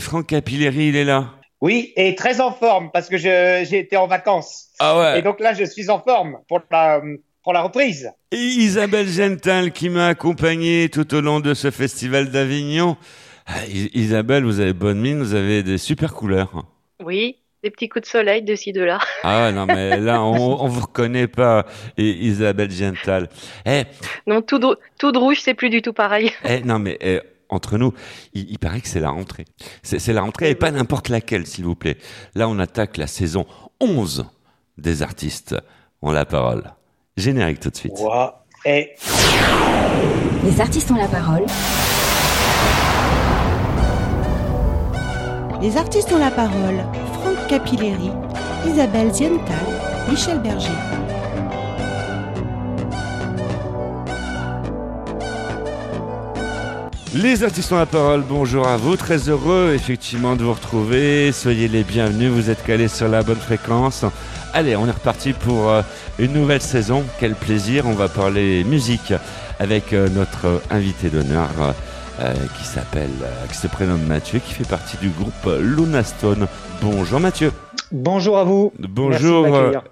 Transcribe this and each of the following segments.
Franck Capilleri, il est là. Oui, et très en forme parce que j'ai été en vacances. Ah ouais. Et donc là, je suis en forme pour la, pour la reprise. Et Isabelle Gental qui m'a accompagné tout au long de ce festival d'Avignon. Ah, Isabelle, vous avez bonne mine, vous avez des super couleurs. Oui, des petits coups de soleil de ci, de là. Ah non, mais là, on, on vous reconnaît pas, Isabelle Gental. Eh, non, tout de, tout de rouge, c'est plus du tout pareil. Eh, non, mais eh, entre nous, il, il, paraît que c'est la rentrée. C'est la rentrée et pas n'importe laquelle, s'il vous plaît. Là, on attaque la saison 11 des artistes ont la parole. Générique tout de suite. Wow. Les artistes ont la parole. Les artistes ont la parole. Franck Capilleri, Isabelle Ziental, Michel Berger. Les artistes ont la parole, bonjour à vous, très heureux effectivement de vous retrouver, soyez les bienvenus, vous êtes calés sur la bonne fréquence. Allez, on est reparti pour euh, une nouvelle saison, quel plaisir, on va parler musique avec euh, notre invité d'honneur euh, qui s'appelle, qui se prénomme Mathieu, qui fait partie du groupe Luna Stone. Bonjour Mathieu. Bonjour à vous. Bonjour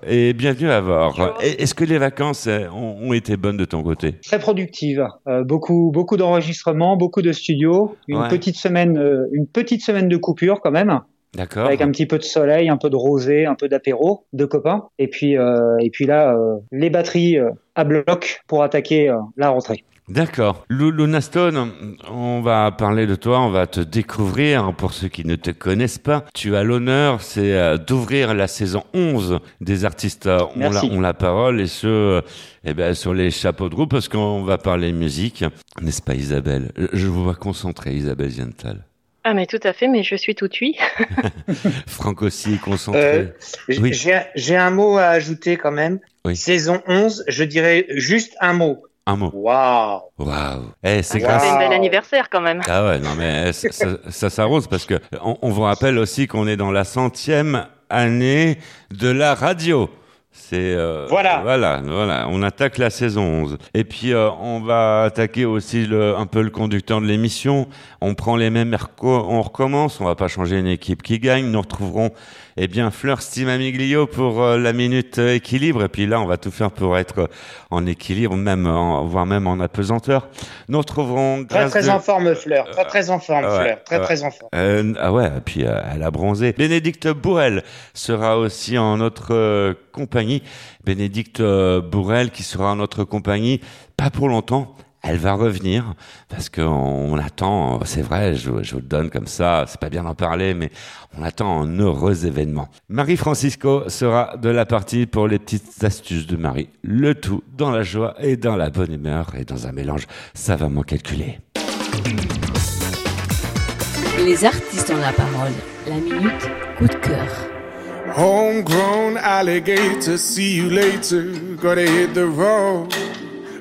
et bienvenue à voir. Est-ce que les vacances ont, été bonnes de ton côté? Très productives. Euh, beaucoup, beaucoup d'enregistrements, beaucoup de studios. Une petite semaine, euh, une petite semaine de coupure quand même. D'accord. Avec un petit peu de soleil, un peu de rosée, un peu d'apéro, de copains. Et puis, euh, et puis là, les batteries à bloc pour attaquer la rentrée. D'accord. Luna Stone, on va parler de toi, on va te découvrir. Pour ceux qui ne te connaissent pas, tu as l'honneur, c'est euh, d'ouvrir la saison 11 des artistes euh, ont la, ont la, parole et ce, eh ben, sur les chapeaux de roue parce qu'on va parler musique. N'est-ce pas Isabelle? Je vous vois concentrée, Isabelle Ziental. Ah mais tout à fait, mais je suis tout oui. Franck aussi est concentré. Euh, oui. J'ai un mot à ajouter quand même. Oui. Saison 11, je dirais juste un mot. Un mot. Waouh. Waouh. Eh, c'est grâce. C'est un bel anniversaire quand même. Ah ouais, non mais ça, ça, s'arrose parce que on, on vous rappelle aussi qu'on est dans la centième année de la radio. C'est euh, voilà. voilà, voilà. On attaque la saison 11. Et puis euh, on va attaquer aussi le, un peu le conducteur de l'émission. On prend les mêmes on recommence. On va pas changer une équipe qui gagne. Nous retrouverons eh bien, Fleur Stimamiglio pour euh, la minute équilibre. Et puis là, on va tout faire pour être en équilibre, même, voire même en apesanteur. Nous retrouverons. Très, très en forme, Fleur. Très, très en forme, Fleur. Très, très en forme. Euh, ah ouais, et puis euh, elle a bronzé. Bénédicte Bourrel sera aussi en notre compagnie. Bénédicte Bourrel qui sera en notre compagnie, pas pour longtemps, elle va revenir parce qu'on attend, c'est vrai, je, je, vous le donne comme ça, c'est pas bien d'en parler, mais on attend un heureux événement. Marie Francisco sera de la partie pour les petites astuces de Marie. Le tout dans la joie et dans la bonne humeur et dans un mélange savamment calculé. Les artistes ont la parole. La minute coup de cœur. Homegrown alligator, see you later. Gotta hit the road.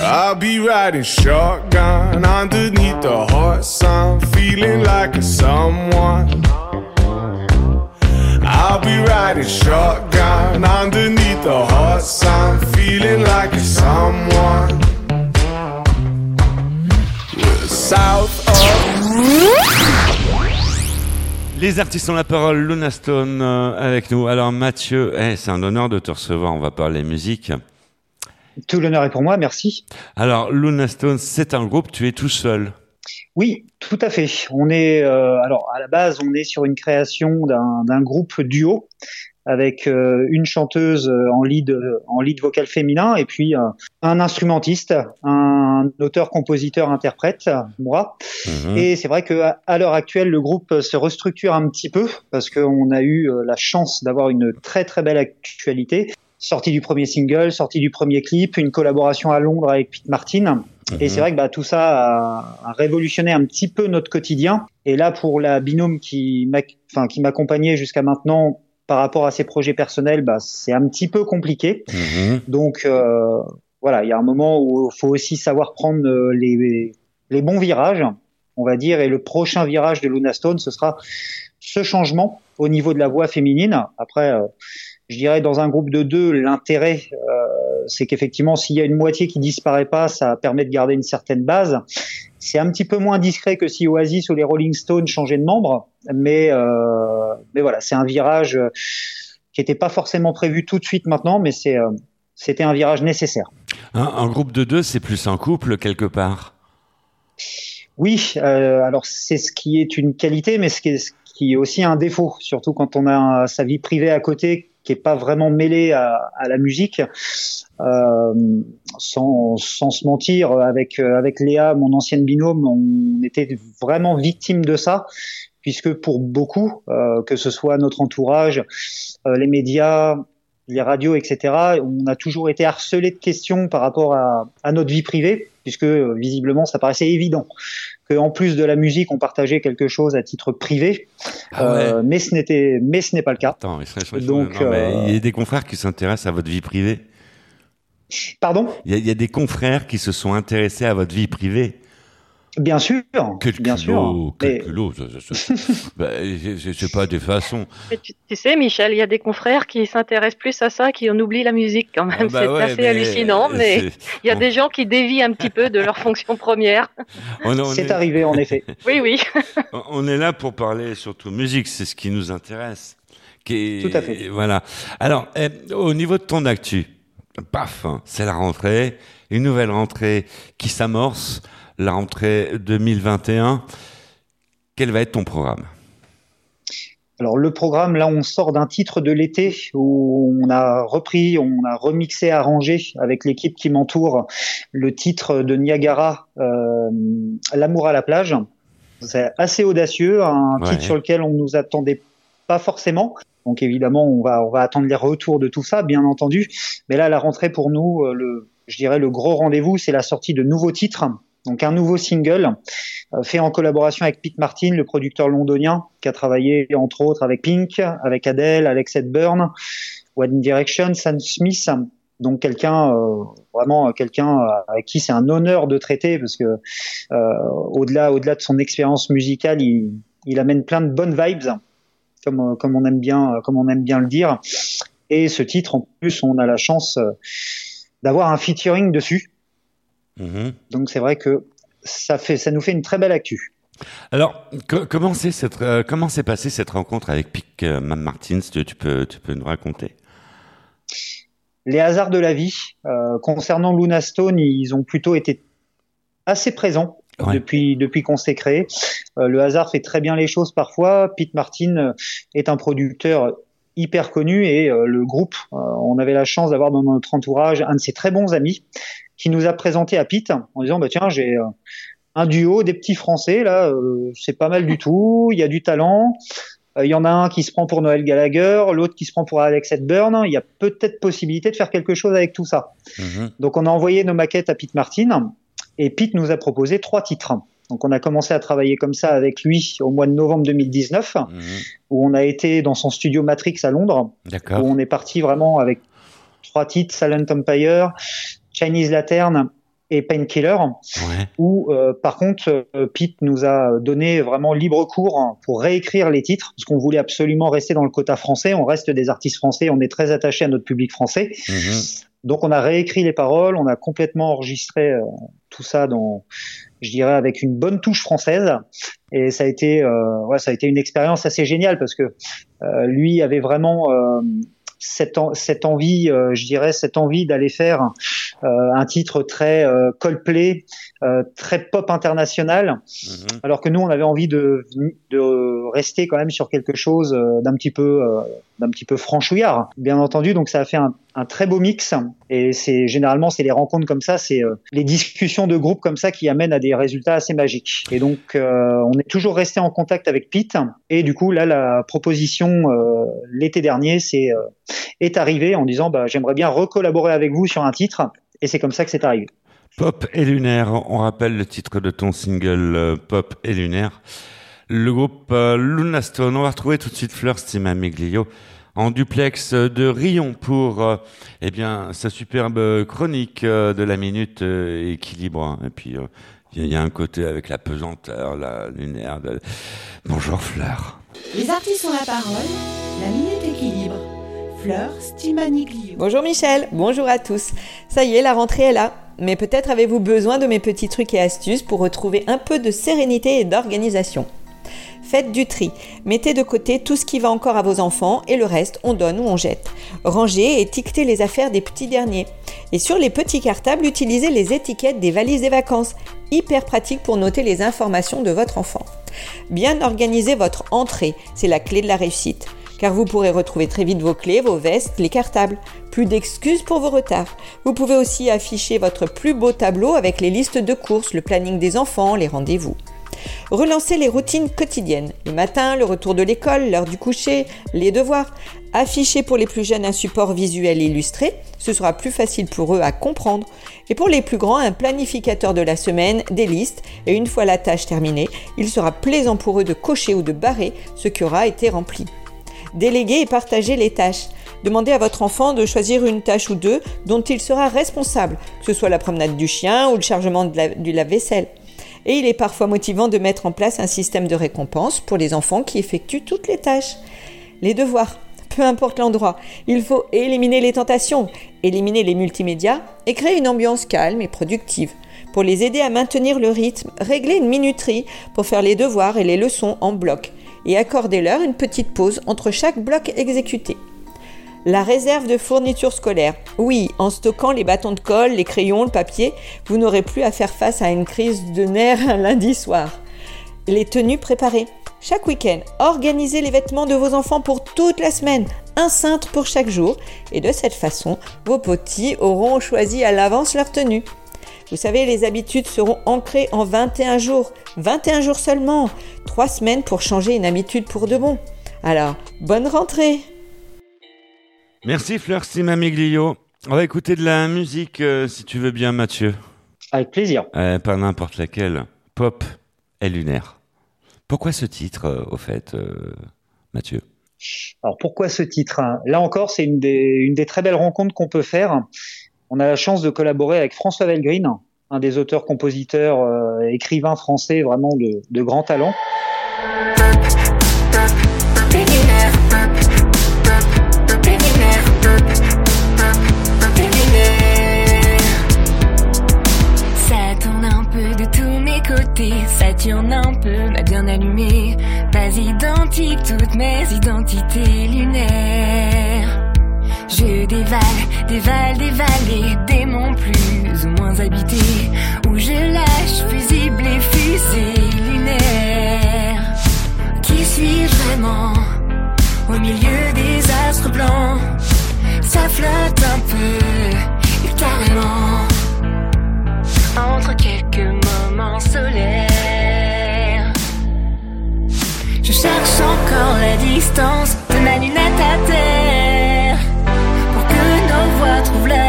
I'll be riding shotgun underneath the hot sun, feeling like a someone. I'll be riding shotgun underneath the hot sun, feeling like a someone. South of. Les artistes ont la parole, Luna Stone euh, avec nous. Alors Mathieu, eh, c'est un honneur de te recevoir, on va parler musique. Tout l'honneur est pour moi, merci. Alors, Luna Stone, c'est un groupe, tu es tout seul. Oui, tout à fait. On est, euh, alors à la base, on est sur une création d'un groupe duo avec euh, une chanteuse en lead, en lead vocal féminin et puis euh, un instrumentiste, un auteur, compositeur, interprète, moi. Mhm. Et c'est vrai que à, l'heure actuelle, le groupe se restructure un petit peu parce qu'on a eu la chance d'avoir une très très belle actualité sortie du premier single, sortie du premier clip, une collaboration à Londres avec Pete Martin. Et mhm. c'est vrai que bah, tout ça a, révolutionné un petit peu notre quotidien. Et là, pour la binôme qui m'accompagnait jusqu'à maintenant, par rapport à ses projets personnels, bah, c'est un petit peu compliqué. Mhm. Donc euh, voilà, il y a un moment où il faut aussi savoir prendre euh, les, les bons virages, on va dire, et le prochain virage de Luna Stone, ce sera ce changement au niveau de la voix féminine. Après, euh, je dirais dans un groupe de deux, l'intérêt, euh, c'est qu'effectivement, s'il y a une moitié qui disparaît pas, ça permet de garder une certaine base. C'est un petit peu moins discret que si Oasis ou les Rolling Stones changeaient de membres, mais euh, mais voilà, c'est un virage euh, qui n'était pas forcément prévu tout de suite maintenant, mais c'est euh, c'était un virage nécessaire. Un, un groupe de deux, c'est plus un couple quelque part? Oui, euh, alors c'est ce qui est une qualité, mais ce qui est, ce qui est aussi un défaut, surtout quand on a sa vie privée à côté qui est pas vraiment mêlée à, la musique. Euh, sans, sans se mentir, avec avec Léa, mon ancienne binôme, on était vraiment victime de ça, puisque pour beaucoup, euh, que ce soit notre entourage, euh, les médias, les radios, etc., on a toujours été harcelé de questions par rapport à notre vie privée, puisque euh, visiblement ça paraissait évident qu'en plus de la musique, on partageait quelque chose à titre privé, Ah ouais. Euh, mais ce n'était, mais ce n'est pas le cas. Attends, mais je- je- je- Donc, non, mais il y a des confrères qui s'intéressent à votre vie privée. Pardon? Il y, a, il y a des confrères qui se sont intéressés à votre vie privée. Bien sûr, Quel bien culot, sûr. quel Mais- culot. bah, c'est- pas des façons. Mais tu, tu sais, Michel, il y a des confrères qui s'intéressent plus à ça, qui en oublient la musique quand même. Ah bah c'est ouais, assez mais hallucinant, mais il y a on- des gens qui dévient un petit peu de leur fonction première. C'est est, arrivé en effet. Oui, oui. on est là pour parler surtout musique, c'est ce qui nous intéresse. Qui est- Tout à fait. Voilà. Alors, eh, au niveau de ton actu, paf, hein, c'est la rentrée, une nouvelle rentrée qui s'amorce, la rentrée 2021. Quel va être ton programme? Alors le programme, là, on sort d'un titre de l'été où on a repris, on a remixé, arrangé avec l'équipe qui m'entoure le titre de Niagara, euh, L'amour à la plage. C'est assez audacieux, un Ouais. titre sur lequel on nous attendait pas forcément. Donc évidemment, on va on va attendre les retours de tout ça, bien entendu. Mais là, la rentrée pour nous, euh, le je dirais le gros rendez-vous, c'est la sortie de nouveaux titres. Donc un nouveau single euh, fait en collaboration avec Pete Martin, le producteur londonien, qui a travaillé entre autres avec Pink, avec Adele, Alex Hepburn, One Direction, Sam Smith. Donc quelqu'un euh, vraiment quelqu'un avec qui c'est un honneur de traiter parce que euh, au-delà au-delà de son expérience musicale, il, il amène plein de bonnes vibes, comme euh, comme on aime bien comme on aime bien le dire. Et ce titre, en plus, on a la chance euh, d'avoir un featuring dessus. Mhm. Donc c'est vrai que ça fait ça nous fait une très belle actu. Alors, co- comment euh, comment s'est passée cette rencontre avec Pic euh, Martins? Tu, tu peux, tu peux nous raconter? Les hasards de la vie euh, concernant Luna Stone, ils ont plutôt été assez présents Ouais. depuis depuis qu'on s'est créé. Euh, le hasard fait très bien les choses parfois. Pete Martin euh, est un producteur hyper connu et euh, le groupe, euh, on avait la chance d'avoir dans notre entourage un de ses très bons amis qui nous a présenté à Pete en disant bah tiens j'ai euh, un duo des petits Français là, euh, c'est pas mal du tout, il y a du talent. Euh, Il y en a un qui se prend pour Noël Gallagher, l'autre qui se prend pour Alex Hepburn. Il y a peut-être possibilité de faire quelque chose avec tout ça. Mhm. Donc on a envoyé nos maquettes à Pete Martin et Pete nous a proposé trois titres. Donc on a commencé à travailler comme ça avec lui au mois de novembre 2019 Mhm. où on a été dans son studio Matrix à Londres où on est parti vraiment avec trois titres Silent Empire, Chinese Lantern et Painkiller Ouais. où euh, par contre euh, Pete nous a donné vraiment libre cours hein, pour réécrire les titres parce qu'on voulait absolument rester dans le quota français, on reste des artistes français, on est très attaché à notre public français. Mhm. Donc on a réécrit les paroles, on a complètement enregistré euh, tout ça dans, je dirais, avec une bonne touche française. Et ça a été, ouais, ça a été une expérience assez géniale parce que lui avait vraiment cette, en- cette envie, euh, je dirais, cette envie d'aller faire euh, un titre très euh, Coldplay, très pop international, Mhm. alors que nous on avait envie de, de rester quand même sur quelque chose d'un petit peu d'un petit peu franchouillard bien entendu donc ça a fait un, un très beau mix et c'est généralement c'est les rencontres comme ça c'est euh, les discussions de groupe comme ça qui amènent à des résultats assez magiques et donc euh, on est toujours resté en contact avec Pete et du coup là la proposition euh, l'été dernier c'est est arrivée en disant bah j'aimerais bien recollaborer avec vous sur un titre et c'est comme ça que c'est arrivé Pop et lunaire. On rappelle le titre de ton single Pop et lunaire. Le groupe euh, Luna Stone. On va retrouver tout de suite Fleur Stima Miglio en duplex de Rion pour euh, eh bien sa superbe chronique euh, de la minute euh, équilibre. hein. Et puis euh, il y, a- il y a un côté avec la pesanteur, la lunaire. de- Bonjour Fleur. Les artistes ont la parole. La minute équilibre. Fleur Stimaniglio. Bonjour Michel, bonjour à tous. Ça y est, la rentrée est là. Mais peut-être avez-vous besoin de mes petits trucs et astuces pour retrouver un peu de sérénité et d'organisation. Faites du tri. Mettez de côté tout ce qui va encore à vos enfants et le reste, on donne ou on jette. Rangez et étiquetez les affaires des petits derniers. Et sur les petits cartables, utilisez les étiquettes des valises des vacances. Hyper pratique pour noter les informations de votre enfant. Bien organiser votre entrée, c'est la clé de la réussite. Car vous pourrez retrouver très vite vos clés, vos vestes, les cartables. Plus d'excuses pour vos retards. Vous pouvez aussi afficher votre plus beau tableau avec les listes de courses, le planning des enfants, les rendez-vous. Relancez les routines quotidiennes. Le matin, le retour de l'école, l'heure du coucher, les devoirs. Affichez pour les plus jeunes un support visuel illustré. Ce sera plus facile pour eux à comprendre. Et pour les plus grands, un planificateur de la semaine, des listes. Et une fois la tâche terminée, il sera plaisant pour eux de cocher ou de barrer ce qui aura été rempli. Déléguer et partager les tâches. Demandez à votre enfant de choisir une tâche ou deux dont il sera responsable, que ce soit la promenade du chien ou le chargement de la- du lave-vaisselle. Et il est parfois motivant de mettre en place un système de récompense pour les enfants qui effectuent toutes les tâches. Les devoirs, peu importe l'endroit, il faut éliminer les tentations, éliminer les multimédias et créer une ambiance calme et productive. Pour les aider à maintenir le rythme, réglez une minuterie pour faire les devoirs et les leçons en bloc et accordez-leur une petite pause entre chaque bloc exécuté. La réserve de fournitures scolaires. Oui, en stockant les bâtons de colle, les crayons, le papier, vous n'aurez plus à faire face à une crise de nerfs un lundi soir. Les tenues préparées. Chaque week-end, organisez les vêtements de vos enfants pour toute la semaine, un cintre pour chaque jour, et de cette façon, vos petits auront choisi à l'avance leur tenue. Vous savez, les habitudes seront ancrées en 21 jours. 21 jours seulement. 3 semaines pour changer une habitude pour de bon. Alors, bonne rentrée Merci Fleur Simamiglio. On va écouter de la musique euh, si tu veux bien Mathieu. Avec plaisir. Euh, pas n'importe laquelle. Pop et lunaire. Pourquoi ce titre euh, au fait Mathieu? Alors pourquoi ce titre? Là encore, c'est une des, une des très belles rencontres qu'on peut faire. On a la chance de collaborer avec François Velgreen, un des auteurs, compositeurs, écrivains français vraiment de, de grand talent. Ça tourne un peu, m'a bien allumé. Pas identique, toutes mes identités lunaires. Je dévale, dévale, dévale les démons plus ou moins habités. Où je lâche fusible et fusées lunaires. Qui suis-je vraiment? Au milieu des astres blancs, ça flotte un peu, et carrément entre quelques moments solaires. Cherche encore la distance de ma lune à terre pour que nos voix trouvent leur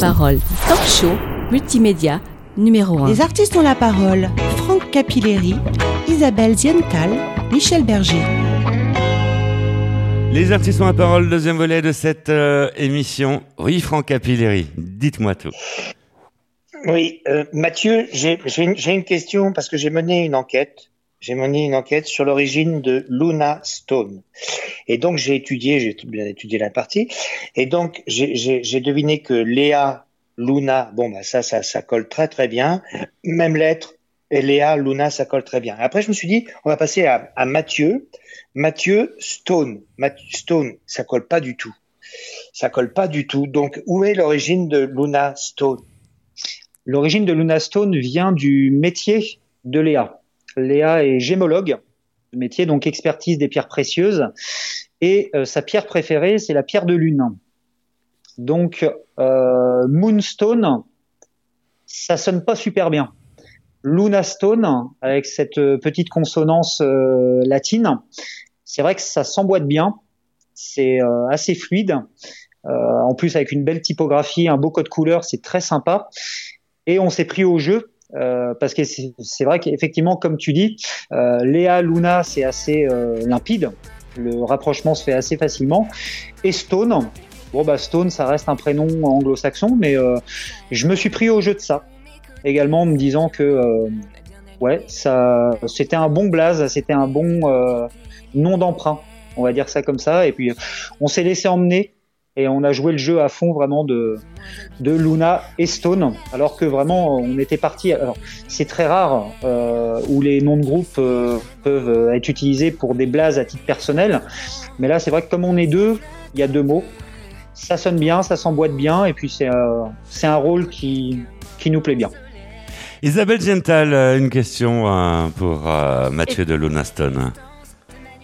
parole. Talk show, multimédia, numéro 1. Les artistes ont la parole. Franck Capilleri, Isabelle Ziental, Michel Berger. Les artistes ont la parole, deuxième volet de cette euh, émission. Oui, Franck Capilleri, dites-moi tout. Oui, euh, Mathieu, j'ai j'ai une, j'ai une question parce que j'ai mené une enquête. J'ai mené une enquête sur l'origine de Luna Stone. Et donc j'ai étudié, j'ai bien étudié la partie. Et donc j'ai- deviné que Léa, Luna, bon bah ça, ça, ça colle très très bien. Même lettre. Et Léa, Luna, ça colle très bien. Après je me suis dit, on va passer à, à Mathieu. Mathieu Stone. Mathieu Stone, ça colle pas du tout. Ça colle pas du tout. Donc où est l'origine de Luna Stone? L'origine de Luna Stone vient du métier de Léa. Léa est gémologue, métier donc expertise des pierres précieuses, et euh, sa pierre préférée c'est la pierre de lune. Donc euh, Moonstone, ça sonne pas super bien. Luna Stone, avec cette euh, petite consonance latine, c'est vrai que ça s'emboîte bien, c'est assez fluide. En plus avec une belle typographie, un beau code couleur, c'est très sympa. Et on s'est pris au jeu euh, parce que c'est vrai qu'effectivement, comme tu dis, euh, Léa Luna, c'est assez euh, limpide. Le rapprochement se fait assez facilement. Et Stone, bon bah Stone, ça reste un prénom anglo-saxon, mais je me suis pris au jeu de ça également, en me disant que ouais, ça, c'était un bon blaze, c'était un bon nom d'emprunt, on va dire ça comme ça. Et puis on s'est laissé emmener et on a joué le jeu à fond vraiment de de Luna et Stone, alors que vraiment on était parti. Alors c'est très rare euh, où les noms de groupe euh, peuvent être utilisés pour des blazes à titre personnel, mais là c'est vrai que comme on est deux, il y a deux mots. Ça sonne bien, ça s'emboîte bien, et puis c'est euh, c'est un rôle qui qui nous plaît bien. Isabelle Gental, euh, une question pour euh, Mathieu de Lunaston.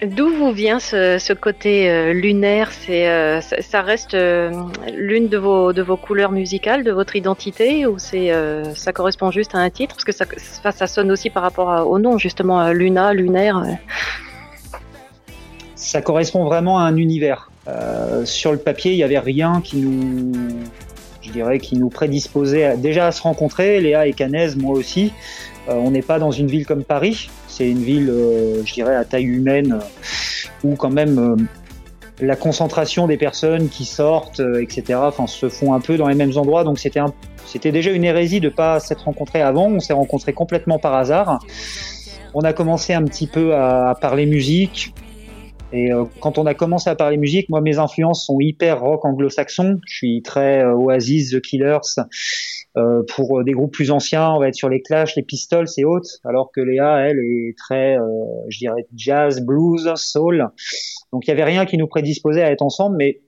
D'où vous vient ce, côté euh, lunaire? C'est euh, ça, reste euh, l'une de vos de vos couleurs musicales, de votre identité, ou c'est ça correspond juste à un titre? Parce que ça, ça, sonne aussi par rapport au nom, justement, Luna, lunaire. ça correspond vraiment à un univers. Sur le papier, il n'y avait rien qui nous, je dirais, qui nous prédisposait à- déjà à se rencontrer. Léa et Canaise, moi aussi. On n'est pas dans une ville comme Paris. C'est une ville, euh, je dirais, à taille humaine, euh, où quand même euh, la concentration des personnes qui sortent, etc., se font un peu dans les mêmes endroits. Donc c'était c'était déjà une hérésie de pas s'être rencontrés avant. On s'est rencontrés complètement par hasard. On a commencé un petit peu à parler musique. Et euh, quand on a commencé à parler musique, moi mes influences sont hyper rock anglo-saxon. Je suis très euh, Oasis, The Killers. Euh, pour euh, des groupes plus anciens, on va être sur les Clash, les Pistols et autres. Alors que Léa, elle, est très, euh, je dirais, jazz, blues, soul. Donc il y avait rien qui nous prédisposait à être ensemble, mais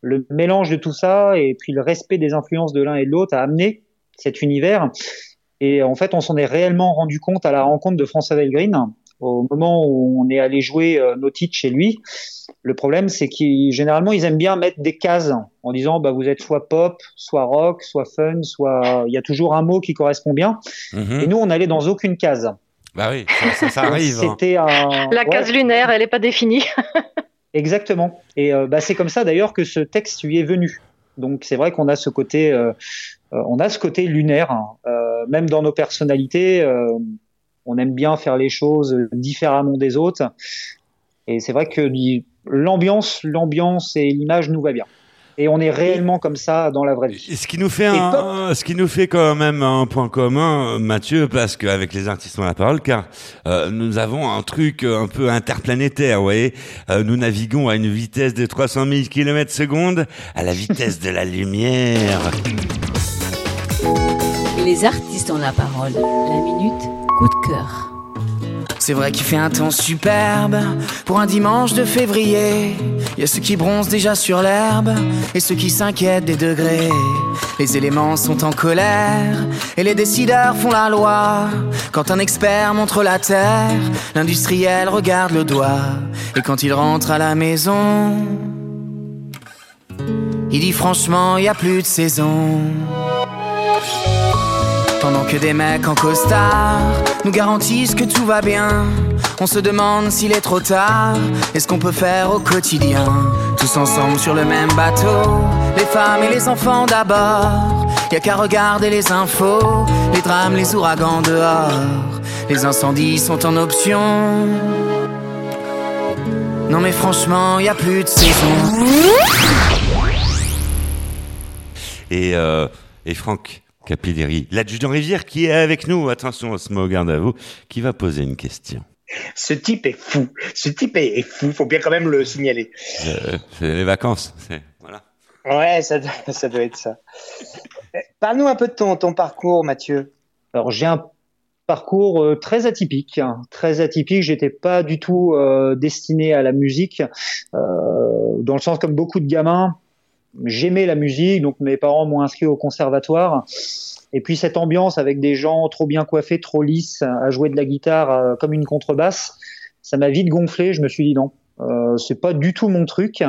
le mélange de tout ça et puis le respect des influences de l'un et de l'autre a amené cet univers. Et en fait, on s'en est réellement rendu compte à la rencontre de François Green au moment où on est allé jouer euh, nos titres chez lui. Le problème, c'est qu'ils généralement ils aiment bien mettre des cases en disant bah vous êtes soit pop, soit rock, soit fun, soit il y a toujours un mot qui correspond bien. Mhm. Et nous, on allait dans aucune case. Bah oui, ça, ça- ça arrive. hein. C'était un La ouais, case lunaire, elle est pas définie. Exactement. Et euh, bah, c'est comme ça d'ailleurs que ce texte lui est venu. Donc c'est vrai qu'on a ce côté, euh, euh, on a ce côté lunaire, hein. Euh, même dans nos personnalités. On aime bien faire les choses différemment des autres. Et c'est vrai que l'ambiance, l'ambiance et l'image nous va bien. Et on est réellement comme ça dans la vraie vie. Et Ce qui nous fait un, ce qui nous fait quand même un point commun, Mathieu, parce qu'avec les artistes ont la parole, car euh, nous avons un truc un peu interplanétaire, vous voyez. Euh, nous naviguons à une vitesse de 300 000 km secondes, à la vitesse de la lumière. Les artistes ont la parole. La minute coup de cœur. C'est vrai qu'il fait un temps superbe pour un dimanche de février. Il y a ceux qui bronzent déjà sur l'herbe et ceux qui s'inquiètent des degrés. Les éléments sont en colère et les décideurs font la loi. Quand un expert montre la terre, l'industriel regarde le doigt. Et quand il rentre à la maison, il dit franchement, il y a plus de saison. Pendant que des mecs en costard nous garantissent que tout va bien, on se demande s'il est trop tard et ce qu'on peut faire au quotidien. Tous ensemble sur le même bateau, les femmes et les enfants d'abord. Y a qu'à regarder les infos, les drames, les ouragans dehors. Les incendies sont en option. Non mais franchement, y a plus de saison. Et, euh, et Franck Capilleri, l'adjudant Rivière qui est avec nous, attention, au garde à vous, qui va poser une question. Ce type est fou. Ce type est, est fou. Faut bien quand même le signaler. Euh, c'est les vacances, c'est voilà. Ouais, ça, doit- ça doit être ça. Parle-nous un peu de ton, ton parcours, Mathieu. Alors j'ai un parcours euh, très atypique, hein, très atypique. J'étais pas du tout euh, destiné à la musique, euh, dans le sens comme beaucoup de gamins. J'aimais la musique, donc mes parents m'ont inscrit au conservatoire. Et puis cette ambiance avec des gens trop bien coiffés, trop lisses, à jouer de la guitare euh, comme une contrebasse, ça m'a vite gonflé. Je me suis dit non, euh, c'est pas du tout mon truc.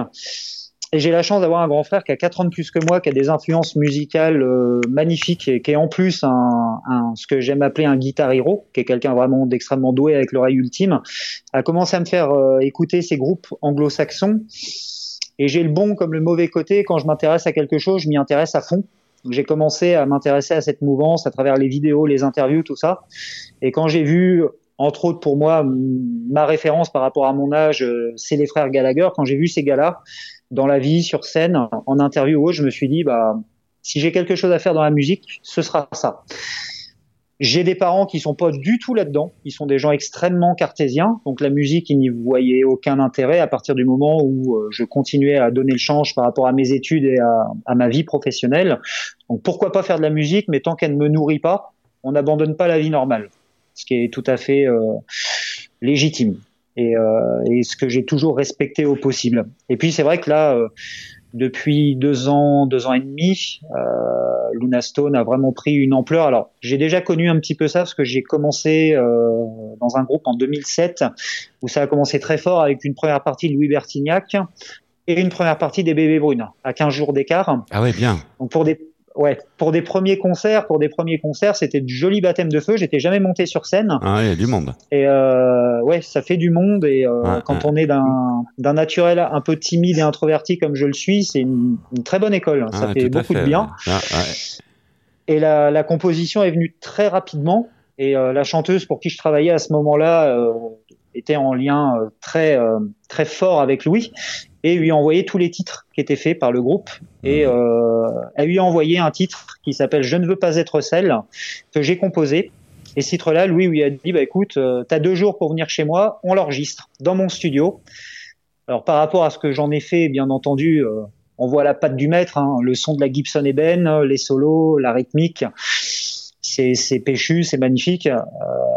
Et j'ai la chance d'avoir un grand frère qui a 4 ans de plus que moi, qui a des influences musicales euh, magnifiques et qui est en plus un, un- ce que j'aime appeler un guitar hero, qui est quelqu'un vraiment d'extrêmement doué avec l'oreille ultime, a commencé à me faire euh, écouter ces groupes anglo-saxons. Et j'ai le bon comme le mauvais côté. Quand je m'intéresse à quelque chose, je m'y intéresse à fond. J'ai commencé à m'intéresser à cette mouvance à travers les vidéos, les interviews, tout ça. Et quand j'ai vu, entre autres pour moi, ma référence par rapport à mon âge, euh, c'est les frères Gallagher. Quand j'ai vu ces gars-là dans la vie, sur scène, en interview ou autre, je me suis dit, bah, si j'ai quelque chose à faire dans la musique, ce sera ça. J'ai des parents qui sont pas du tout là-dedans. Ils sont des gens extrêmement cartésiens. Donc la musique, ils n'y voyaient aucun intérêt à partir du moment où euh, je continuais à donner le change par rapport à mes études et à, ma vie professionnelle. Donc pourquoi pas faire de la musique, mais tant qu'elle ne me nourrit pas, on n'abandonne pas la vie normale. Ce qui est tout à fait euh, légitime. Et, euh, et ce que j'ai toujours respecté au possible. Et puis c'est vrai que là, depuis deux ans, deux ans et demi, euh, Luna Stone a vraiment pris une ampleur. Alors, j'ai déjà connu un petit peu ça parce que j'ai commencé euh, dans un groupe en 2007 où ça a commencé très fort avec une première partie de Louis Bertignac et une première partie des Bébés Brunes à 15 jours d'écart. Ah ouais, bien. Donc pour des ouais, pour des premiers concerts, pour des premiers concerts, c'était de jolis baptêmes de feu. J'étais jamais monté sur scène. Ah ouais, il y a du monde. Et euh, ouais, ça fait du monde. Et euh, Ouais, quand ouais. on est d'un naturel un peu timide et introverti comme je le suis, c'est une, une très bonne école. ça Ah, fait beaucoup de bien. Ah. Et la, la composition est venue très rapidement. Et euh, la chanteuse pour qui je travaillais à ce moment-là euh, était en lien euh, très euh, très fort avec Louis et lui a envoyé tous les titres qui étaient faits par le groupe. Et euh, elle lui a envoyé un titre qui s'appelle Je ne veux pas être celle que j'ai composé. Et ce titre-là, Louis lui a dit bah écoute, euh, t'as deux jours pour venir chez moi, on l'enregistre dans mon studio. Alors par rapport à ce que j'en ai fait, bien entendu, euh, on voit la patte du maître, hein, le son de la Gibson Eben, les solos, la rythmique. C'est c'est péchu, c'est magnifique. Euh,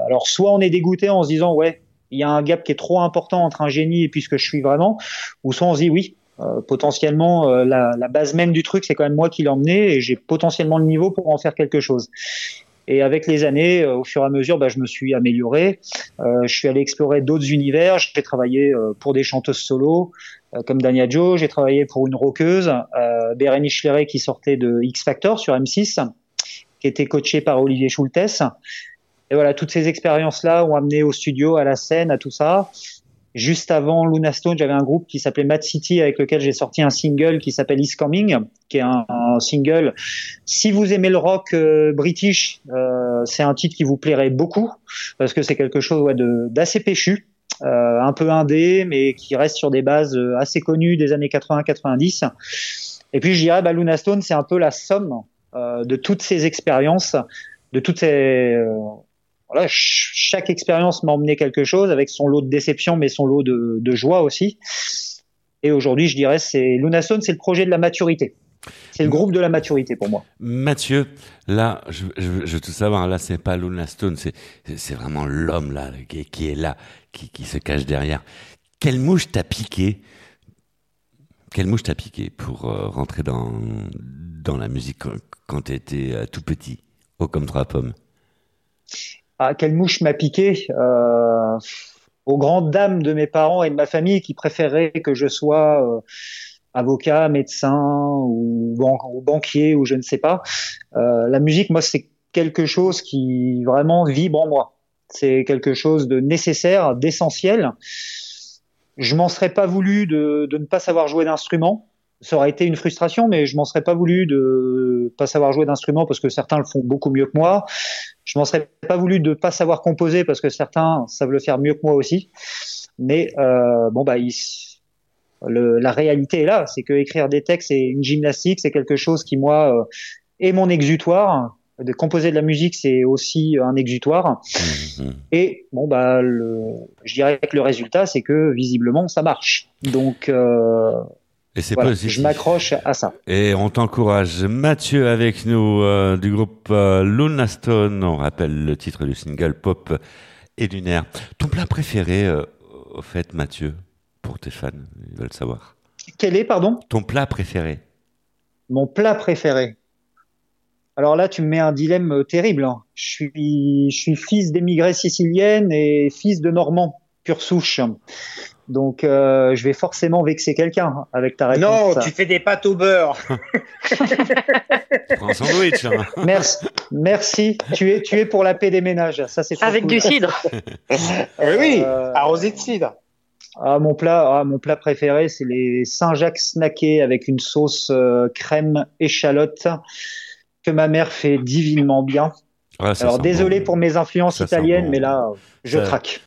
alors soit on est dégoûté en se disant ouais, il y a un gap qui est trop important entre un génie et puis ce que je suis vraiment, ou soit on se dit oui, euh, potentiellement euh, la, base même du truc c'est quand même moi qui l'ai emmené et j'ai potentiellement le niveau pour en faire quelque chose. Et avec les années, euh, au fur et à mesure, bah, je me suis amélioré. Je suis allé explorer d'autres univers. J'ai travaillé pour des chanteuses solo comme Dania Joe. J'ai travaillé pour une rockeuse, euh, Bérénice qui sortait de X Factor sur M6, qui était coachée par Olivier Schultes. Et voilà, toutes ces expériences-là ont amené au studio, à la scène, à tout ça. Juste avant Luna Stone, j'avais un groupe qui s'appelait Mad City avec lequel j'ai sorti un single qui s'appelle Is Coming, qui est un, single. Si vous aimez le rock euh, british, euh, c'est un titre qui vous plairait beaucoup parce que c'est quelque chose ouais, d'assez péchu, euh, un peu indé, mais qui reste sur des bases euh, assez connues des années 80-90. Et puis je dirais, bah, Luna Stone, c'est un peu la somme euh, de toutes ces expériences, de toutes ces euh, voilà, ch- chaque expérience m'a emmené quelque chose avec son lot de déception, mais son lot de, joie aussi. Et aujourd'hui, je dirais, c'est Luna Stone, c'est le projet de la maturité. C'est le groupe de la maturité pour moi. Mathieu, là, je, veux tout savoir. Là, c'est pas Luna Stone, c'est vraiment l'homme là qui, qui est là, qui, qui se cache derrière. Quelle mouche t'a piqué? Quelle mouche t'a piqué pour euh, rentrer dans dans la musique quand, quand t'étais euh, tout petit, haut comme trois pommes? Ah, quelle mouche m'a piqué euh, Aux grandes dames de mes parents et de ma famille qui préféraient que je sois euh, avocat, médecin ou, ou banquier ou je ne sais pas. Euh, la musique, moi, c'est quelque chose qui vraiment vibre en moi. C'est quelque chose de nécessaire, d'essentiel. Je m'en serais pas voulu de, de ne pas savoir jouer d'instrument. Ça aurait été une frustration, mais je m'en serais pas voulu de pas savoir jouer d'instrument parce que certains le font beaucoup mieux que moi. Je m'en serais pas voulu de pas savoir composer parce que certains savent le faire mieux que moi aussi. Mais euh, bon bah il, le, la réalité est là, c'est que écrire des textes c'est une gymnastique, c'est quelque chose qui moi euh, est mon exutoire. De composer de la musique c'est aussi un exutoire. Mhm. Et bon bah le, je dirais que le résultat c'est que visiblement ça marche. Donc euh, Et c'est voilà, positif. je m'accroche à ça. Et on t'encourage. Mathieu avec nous euh, du groupe euh, Luna Stone. On rappelle le titre du single Pop et lunaire. Ton plat préféré, euh, au fait, Mathieu, pour tes fans, ils veulent savoir. Quel est pardon? Ton plat préféré Mon plat préféré. Alors là, tu me mets un dilemme terrible. hein. Je suis, je suis fils d'émigrés siciliennes et fils de Normands, pure souche. Donc, euh, je vais forcément vexer quelqu'un avec ta Non, réponse. tu fais des pâtes au beurre. Prends un sandwich. hein. Merci, merci. Tu es, tu es pour la paix des ménages. Ça, c'est Avec cool. du cidre. oui, oui, Euh, arrosé de cidre. Ah, mon plat, ah, mon plat préféré, c'est les Saint-Jacques snackés avec une sauce euh, crème échalote que ma mère fait divinement bien. Ah, Alors désolé bon. pour mes influences Ça italiennes, bon. mais là, je Ça- craque.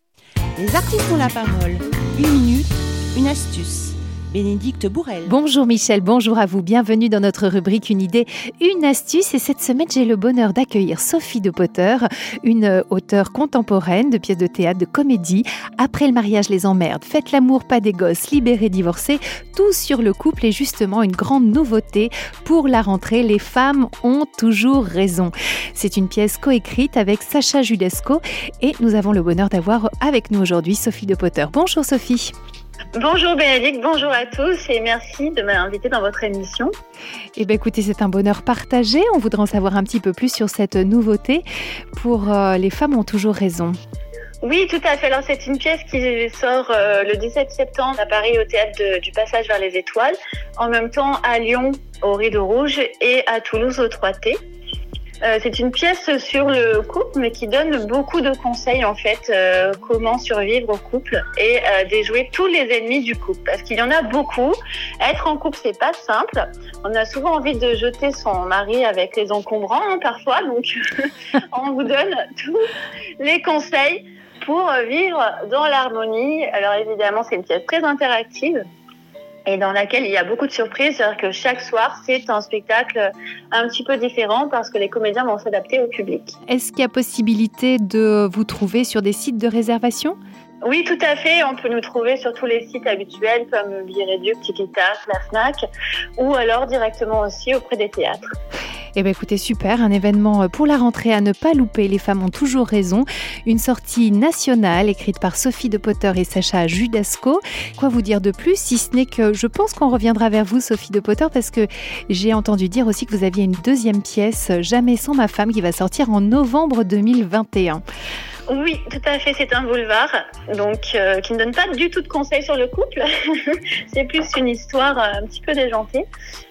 Les artistes ont la parole. Une minute, une astuce. Bénédicte Bourrel. Bonjour Michel, bonjour à vous, bienvenue dans notre rubrique Une idée, une astuce et cette semaine j'ai le bonheur d'accueillir Sophie de Potter, une euh, auteure contemporaine de pièces de théâtre, de comédie, Après le mariage les emmerdes, Faites l'amour, pas des gosses, Libérés, divorcés, tout sur le couple et justement une grande nouveauté pour la rentrée, les femmes ont toujours raison. C'est une pièce coécrite avec Sacha Judesco et nous avons le bonheur d'avoir avec nous aujourd'hui Sophie de Potter. Bonjour Sophie. Bonjour Bénédicte, bonjour à tous et merci de m'inviter dans votre émission. Eh bien écoutez, c'est un bonheur partagé. On voudrait en savoir un petit peu plus sur cette nouveauté pour euh, Les femmes ont toujours raison. Oui, tout à fait. Alors c'est une pièce qui sort euh, le 17 septembre à Paris au théâtre de- du Passage vers les Étoiles, en même temps à Lyon au Rideau Rouge et à Toulouse au 3T. Euh, c'est une pièce sur le couple, mais qui donne beaucoup de conseils en fait, euh, comment survivre au couple et euh, déjouer tous les ennemis du couple, parce qu'il y en a beaucoup. Être en couple, c'est pas simple. On a souvent envie de jeter son mari avec les encombrants hein, parfois, donc on vous donne tous les conseils pour vivre dans l'harmonie. Alors évidemment, c'est une pièce très interactive et dans laquelle il y a beaucoup de surprises. C'est-à-dire que chaque soir, c'est un spectacle un petit peu différent parce que les comédiens vont s'adapter au public. Est-ce qu'il y a possibilité de vous trouver sur des sites de réservation? Oui, tout à fait. On peut nous trouver sur tous les sites habituels comme Bireduc, Tikita, la Fnac ou alors directement aussi auprès des théâtres. Eh bien écoutez, super, un événement pour la rentrée à ne pas louper, les femmes ont toujours raison. Une sortie nationale écrite par Sophie de Potter et Sacha Judasco. Quoi vous dire de plus, si ce n'est que je pense qu'on reviendra vers vous, Sophie de Potter, parce que j'ai entendu dire aussi que vous aviez une deuxième pièce, Jamais sans ma femme, qui va sortir en novembre 2021. Oui, tout à fait, c'est un boulevard, donc euh, qui ne donne pas du tout de conseils sur le couple. c'est plus une histoire euh, un petit peu déjantée.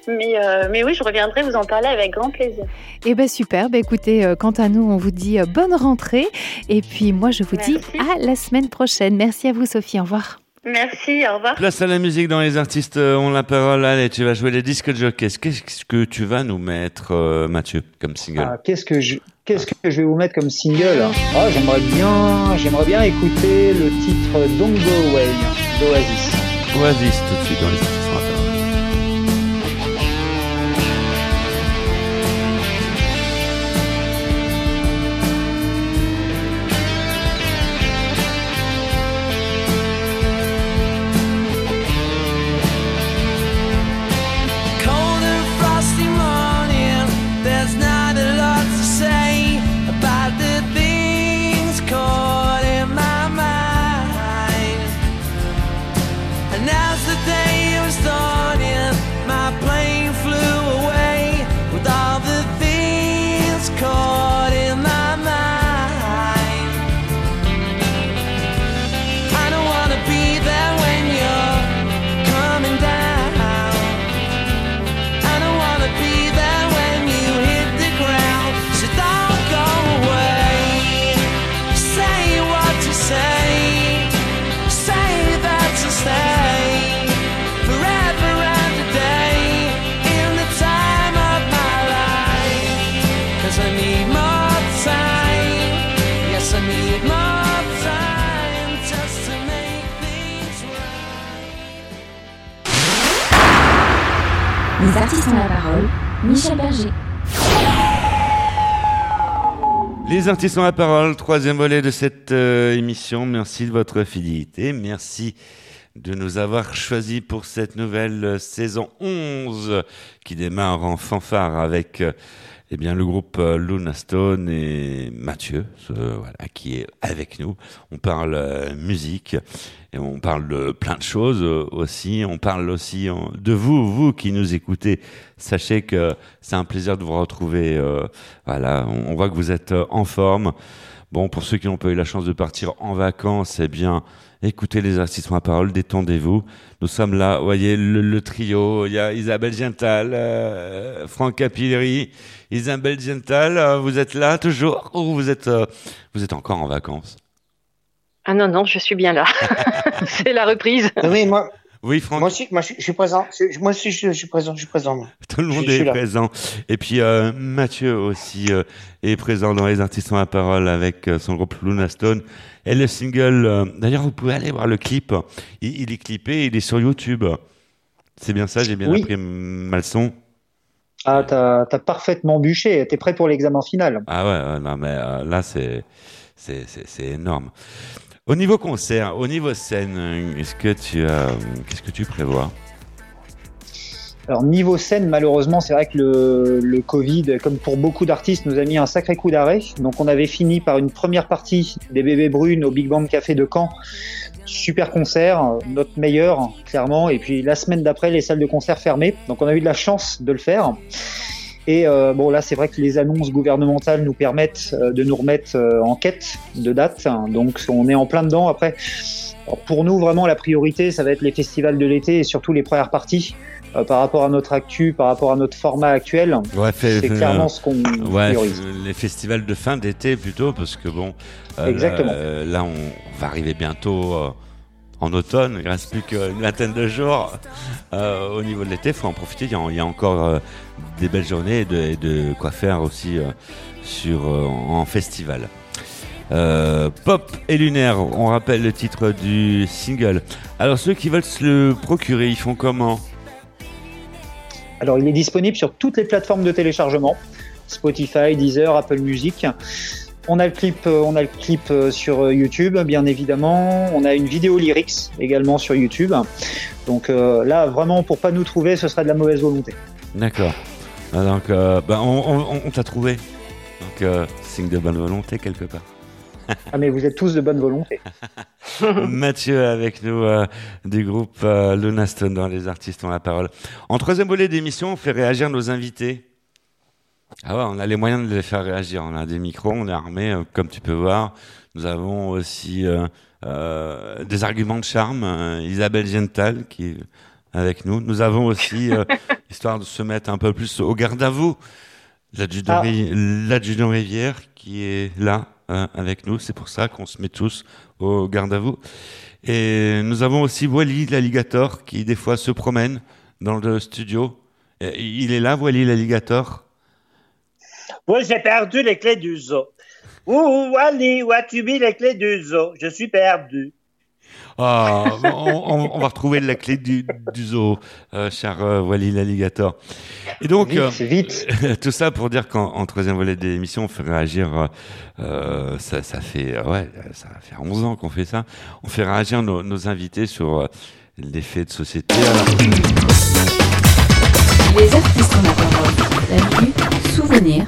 Mais, euh, mais oui, je reviendrai vous en parler avec grand plaisir. Eh bien super, bah, écoutez, euh, quant à nous, on vous dit bonne rentrée. Et puis moi, je vous dis à la semaine prochaine. Merci à vous, Sophie, au revoir. Merci, au revoir. Place à la musique dans les artistes euh, ont la parole. Allez, tu vas jouer les disques jockeys. Qu'est-ce que tu vas nous mettre, euh, Mathieu, comme single Ah, qu'est-ce que je qu'est-ce que je vais vous mettre comme single? Ah, j'aimerais bien j'aimerais bien écouter le titre Don't Go Away d'Oasis. Oasis tout de suite dans les Michel Berger. Les artistes ont la parole, troisième volet de cette euh, émission. Merci de votre fidélité. Merci de nous avoir choisis pour cette nouvelle euh, saison 11 qui démarre en fanfare avec euh, eh bien, le groupe Luna Stone et Mathieu, qui est avec nous. On parle musique et on parle de plein de choses euh, aussi. On parle aussi en- de vous, vous qui nous écoutez. Sachez que c'est un plaisir de vous retrouver. euh, voilà, on, voit que vous êtes euh, en forme. Bon, pour ceux qui n'ont pas eu la chance de partir en vacances, eh bien, écoutez les artistes à parole, détendez-vous. Nous sommes là, voyez, le, trio, il y a Isabelle Giental, euh, Franck Capilleri, Isabelle Giental, euh, vous êtes là toujours ou vous êtes, euh, vous êtes encore en vacances? Ah non, non, je suis bien là. c'est la reprise. Oui, moi. Oui, Franck. Moi aussi, moi, je, je suis présent. Je- Moi aussi, je, je suis présent. Je suis présent. moi. Tout le monde est là. présent. Et puis euh, Mathieu aussi euh, est présent dans les artistes ont la parole avec euh, son groupe Luna Stone. Et le single, euh, d'ailleurs vous pouvez aller voir le clip. Il, il est clippé, il est sur YouTube. C'est bien ça, j'ai bien Oui. appris ma leçon. Ah, t'as as parfaitement bûché. T'es prêt pour l'examen final. Ah ouais, non mais euh, là c'est c'est c'est c'est énorme. Au niveau concert, au niveau scène, est-ce que tu qu'est-ce que tu prévois? Alors niveau scène, malheureusement, c'est vrai que le, le Covid, comme pour beaucoup d'artistes, nous a mis un sacré coup d'arrêt. Donc on avait fini par une première partie des Bébés Brunes au Big Band Café de Caen. Super concert, notre meilleur, clairement. Et puis la semaine d'après, les salles de concert fermées. Donc on a eu de la chance de le faire. Et euh, bon là, c'est vrai que les annonces gouvernementales nous permettent euh, de nous remettre euh, en quête de date. Donc on est en plein dedans. Après, pour nous, vraiment, la priorité, ça va être les festivals de l'été et surtout les premières parties. Par rapport à notre actu, par rapport à notre format actuel, Ouais, c'est clairement ce qu'on Ouais, priorise. les festivals de fin d'été plutôt, parce que bon, Exactement. là, on, va arriver bientôt en automne, il reste plus qu'une vingtaine de jours euh, au niveau de l'été, faut en profiter, il y a, il encore euh, des belles journées et de, quoi faire aussi euh, sur, en festival. Pop et Lunaire, on rappelle le titre du single. Alors ceux qui veulent se le procurer, ils font comment? Alors, il est disponible sur toutes les plateformes de téléchargement Spotify, Deezer, Apple Music. On a le clip, euh, on a le clip euh, sur euh, YouTube, bien évidemment. On a une vidéo lyrics également sur YouTube. Donc euh, là, vraiment, pour pas nous trouver, ce serait de la mauvaise volonté. D'accord. Ah, Donc, euh, bah, on, on- on t'a trouvé. Donc, euh, signe de bonne volonté quelque part. Ah, mais vous êtes tous de bonne volonté. Mathieu avec nous du groupe Luna Stone dans Les Artistes ont la parole. En troisième volet d'émission, on fait réagir nos invités. Ah ouais, on a les moyens de les faire réagir. On a des micros, on est armé, euh, comme tu peux voir. Nous avons aussi euh, euh, des arguments de charme. Isabelle Gental qui est avec nous. Nous avons aussi, histoire de se mettre un peu plus au garde à vous, l'adjudant Ah. Rivière qui est là avec nous. C'est pour ça qu'on se met tous au garde à vous. Et nous avons aussi Wally, l'alligator, qui des fois se promène dans le studio. Il est là, Wally, l'alligator. Oui, j'ai perdu les clés du zoo. Ouh, Wally, où as-tu mis les clés du zoo? Je suis perdu. Ah, on, on- on va retrouver la clé du, du zoo, euh, cher euh, Wally l'alligator. Et donc, Vite, euh, vite. tout ça pour dire qu'en en troisième volet de l'émission, on fait réagir. euh, ça, ça fait ouais, ça fait 11 ans qu'on fait ça. On fait réagir nos, nos invités sur euh, les faits de société. Alors, Les artistes ont la parole. La vue, souvenir.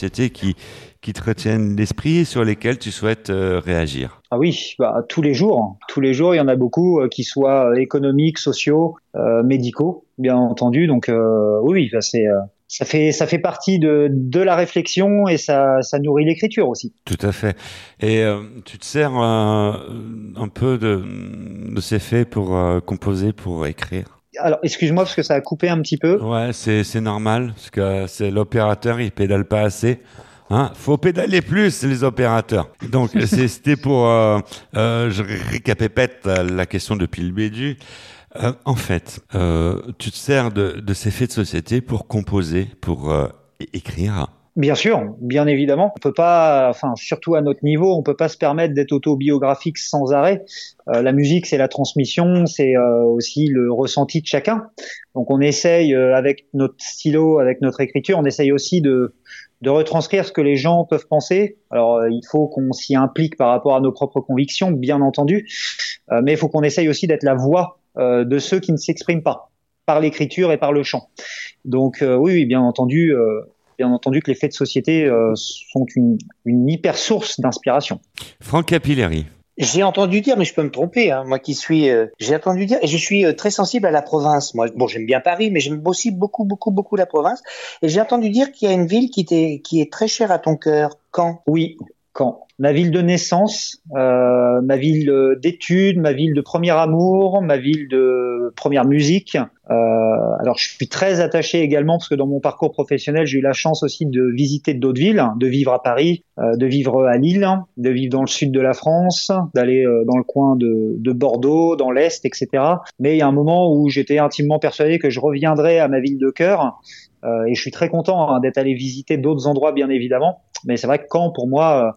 Société qui, qui te retiennent l'esprit et sur lesquels tu souhaites euh, réagir. Ah oui, bah, tous les jours. Tous les jours, il y en a beaucoup, euh, qui soient euh, économiques, sociaux, euh, médicaux, bien entendu. Donc oui, oui, bah, c'est, ça fait ça fait partie de, de la réflexion et ça, ça nourrit l'écriture aussi. Tout à fait. Et euh, tu te sers euh, un peu de, de ces faits pour euh, composer, pour écrire? Alors, excuse-moi parce que ça a coupé un petit peu. Ouais, c'est c'est normal parce que c'est l'opérateur, il pédale pas assez. Hein, faut pédaler plus les opérateurs. Donc c'est- c'était pour euh, euh, je récapépète la question depuis le début. Euh, en fait, euh, tu te sers de, de ces faits de société pour composer, pour euh, écrire. Bien sûr, bien évidemment. On peut pas, enfin, surtout à notre niveau, on peut pas se permettre d'être autobiographique sans arrêt. Euh, la musique, c'est la transmission, c'est euh, aussi le ressenti de chacun. Donc, on essaye euh, avec notre stylo, avec notre écriture, on essaye aussi de de retranscrire ce que les gens peuvent penser. Alors, euh, il faut qu'on s'y implique par rapport à nos propres convictions, bien entendu, Euh, mais il faut qu'on essaye aussi d'être la voix euh, de ceux qui ne s'expriment pas par l'écriture et par le chant. Donc, oui, oui, bien entendu. Bien entendu que les faits de société euh, sont une, une hyper source d'inspiration. Franck Capilleri. J'ai entendu dire, mais je peux me tromper, hein, moi qui suis, euh, j'ai entendu dire, et je suis euh, très sensible à la province. Moi, bon, j'aime bien Paris, mais j'aime aussi beaucoup, beaucoup, beaucoup la province. Et j'ai entendu dire qu'il y a une ville qui, qui est très chère à ton cœur. Caen. Oui, Caen. Ma ville de naissance, euh, ma ville euh, d'études, ma ville de premier amour, ma ville de première musique. Euh, alors je suis très attaché également parce que dans mon parcours professionnel, j'ai eu la chance aussi de visiter d'autres villes, de vivre à Paris, euh, de vivre à Lille, de vivre dans le sud de la France, d'aller euh, dans le coin de, de Bordeaux, dans l'est, etc. Mais il y a un moment où j'étais intimement persuadé que je reviendrais à ma ville de cœur. Euh, et je suis très content hein, d'être allé visiter d'autres endroits, bien évidemment. Mais c'est vrai que Caen, pour moi,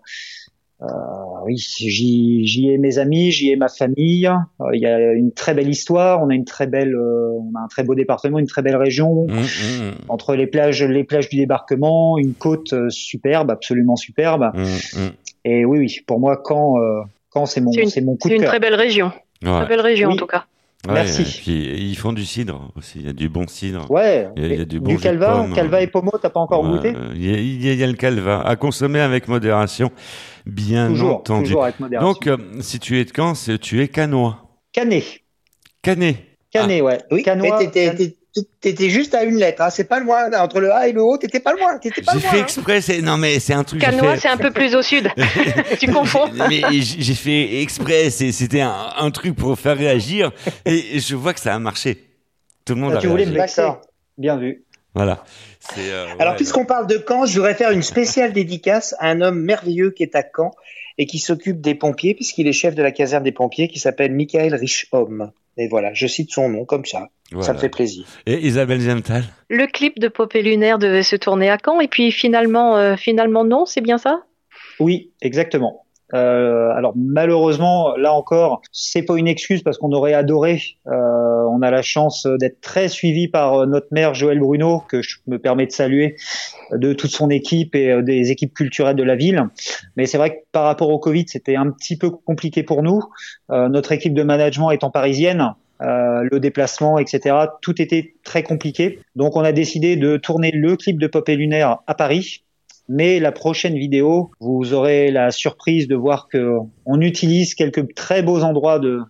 oui, j'y j'y ai mes amis, j'y ai ma famille. Euh, Il y a une très belle histoire. On a une très belle, euh, on a un très beau département, une très belle région. Mmh, mmh, Entre les plages, les plages du débarquement, une côte euh, superbe, absolument superbe. mmh, mmh. Et oui, oui, pour moi, Caen, euh, Caen, c'est mon, C'est une- c'est mon coup C'est de une cœur. très belle région. Ouais. Très belle région Oui. en tout cas. Ouais, Merci. et puis ils font du cidre aussi. Il y a du bon cidre. Ouais, Il y a, il y a du bon du calva, pomme. calva et pommeau, t'as pas encore Ouais, goûté Il y, a, il y a- il y a le calva à consommer avec modération, bien Toujours, entendu. toujours avec modération. Donc, euh, si tu es de Caen, c'est- tu es canois. Canet, Canet. Canet, ouais. Oui, Canois, t'étais juste à une lettre, hein. c'est pas loin, entre le A et le O, t'étais pas loin, t'étais pas J'ai loin. fait hein. exprès, c'est non mais c'est un truc. j'ai Canois, fait- c'est un peu plus au sud. tu confonds. mais j'ai fait exprès, c'est- c'était un, un truc pour faire réagir et je vois que ça a marché. Tout le monde Ah, a tu voulais réagi. me vexer. Bien vu. Voilà. C'est, euh, Alors, ouais, puisqu'on parle de Caen, je voudrais faire une spéciale dédicace à un homme merveilleux qui est à Caen et qui s'occupe des pompiers, puisqu'il est chef de la caserne des pompiers, qui s'appelle Michael Richhomme. Et voilà, je cite son nom comme ça. Ça me fait plaisir. Et Isabelle Zemtal Le clip de Popée Lunaire devait se tourner à Caen et puis finalement, euh, finalement non, c'est bien ça? Oui, exactement. Euh, alors malheureusement, là encore, c'est pas une excuse parce qu'on aurait adoré. Euh, on a la chance d'être très suivi par notre maire Joël Bruno, que je me permets de saluer, de toute son équipe et des équipes culturelles de la ville. Mais c'est vrai que par rapport au Covid, c'était un petit peu compliqué pour nous. Euh, notre équipe de management étant parisienne, euh, le déplacement, etc. Tout était très compliqué. Donc on a décidé de tourner le clip de Pop et Lunaire à Paris. Mais la prochaine vidéo, vous aurez la surprise de voir que on utilise quelques très beaux endroits de,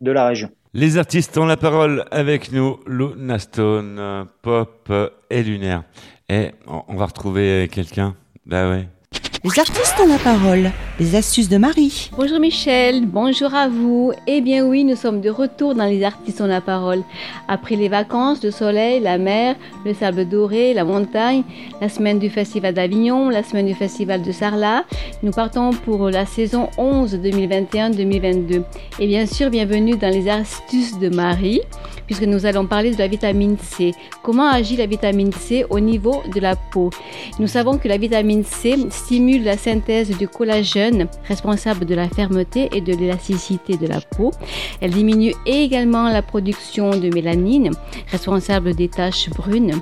de la région. Les artistes ont la parole avec nous, Luna Stone, Pop et Lunaire. Et on va retrouver quelqu'un. Bah ouais. Les artistes ont la parole. Les astuces de Marie. Bonjour Michel, bonjour à vous. Eh bien oui, nous sommes de retour dans les artistes ont la parole. Après les vacances, le soleil, la mer, le sable doré, la montagne, la semaine du festival d'Avignon, la semaine du festival de Sarlat, nous partons pour la saison 11 2021-2022. Et bien sûr, bienvenue dans les astuces de Marie, puisque nous allons parler de la vitamine C. Comment agit la vitamine C au niveau de la peau? Nous savons que la vitamine C stimule la synthèse du collagène, responsable de la fermeté et de l'élasticité de la peau. Elle diminue également la production de mélanine, responsable des taches brunes.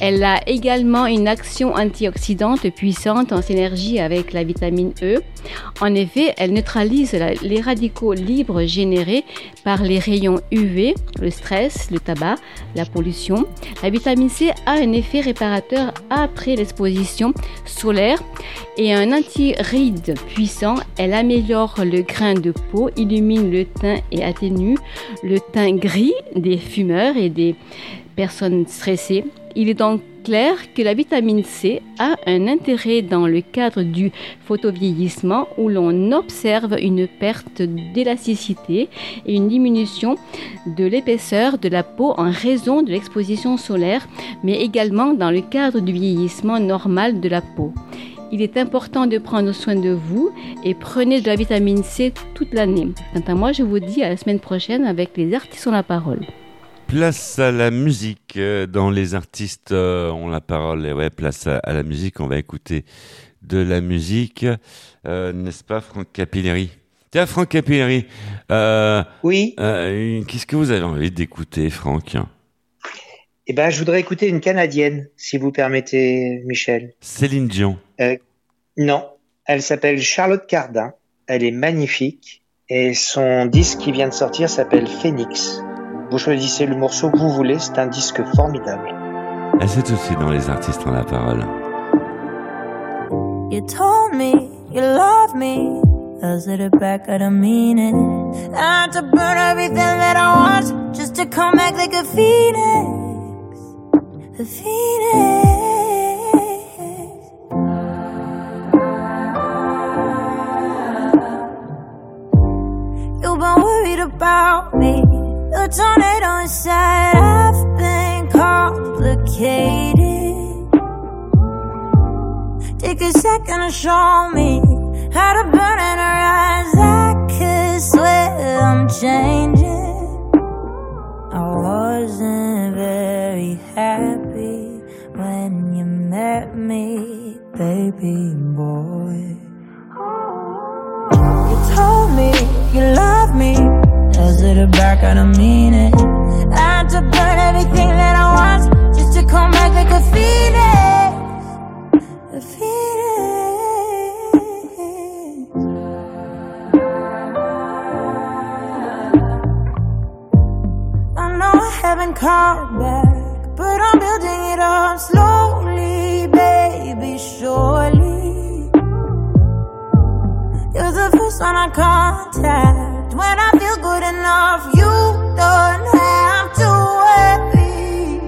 Elle a également une action antioxydante puissante en synergie avec la vitamine E. En effet, elle neutralise les radicaux libres générés par les rayons UV, le stress, le tabac, la pollution. La vitamine C a un effet réparateur après l'exposition solaire et un anti-ride puissant. Elle améliore le grain de peau, illumine le teint et atténue le teint gris des fumeurs et des personnes stressées. Il est donc clair que la vitamine C a un intérêt dans le cadre du photovieillissement où l'on observe une perte d'élasticité et une diminution de l'épaisseur de la peau en raison de l'exposition solaire, mais également dans le cadre du vieillissement normal de la peau. Il est important de prendre soin de vous et prenez de la vitamine C toute l'année. Quant à moi, je vous dis à la semaine prochaine avec les artistes ont la parole. Place à la musique. euh, Dans les artistes euh, ont la parole. Et ouais, place à, à la musique. On va écouter de la musique. Euh, N'est-ce pas, Franck Capilleri? Tiens, Franck Capilleri. Euh, oui. Qu'est-ce que vous avez envie d'écouter, Franck? Eh ben, je voudrais écouter une Canadienne, si vous permettez, Michel. Céline Dion. Non, elle s'appelle Charlotte Cardin. Elle est magnifique. Et son disque qui vient de sortir s'appelle Phoenix. Vous choisissez le morceau que vous voulez, c'est un disque formidable. Ah, C'est aussi dans les artistes ont la parole. You told me you love me. I said it back, I don't mean it. I had to burn everything that I want just to come back like a phoenix. A phoenix. You've been worried about me. The tornado inside, I've been complicated. Take a second to show me how to burn in her eyes. I could swear I'm changing. I wasn't very happy when you met me, baby boy. You told me you love I said it back, I don't mean it. I had to burn everything that I was just to come back like a phoenix. A I know I haven't called back, but I'm building it up slowly, baby, surely. You're the first one I contact when I feel good enough. You don't have to worry.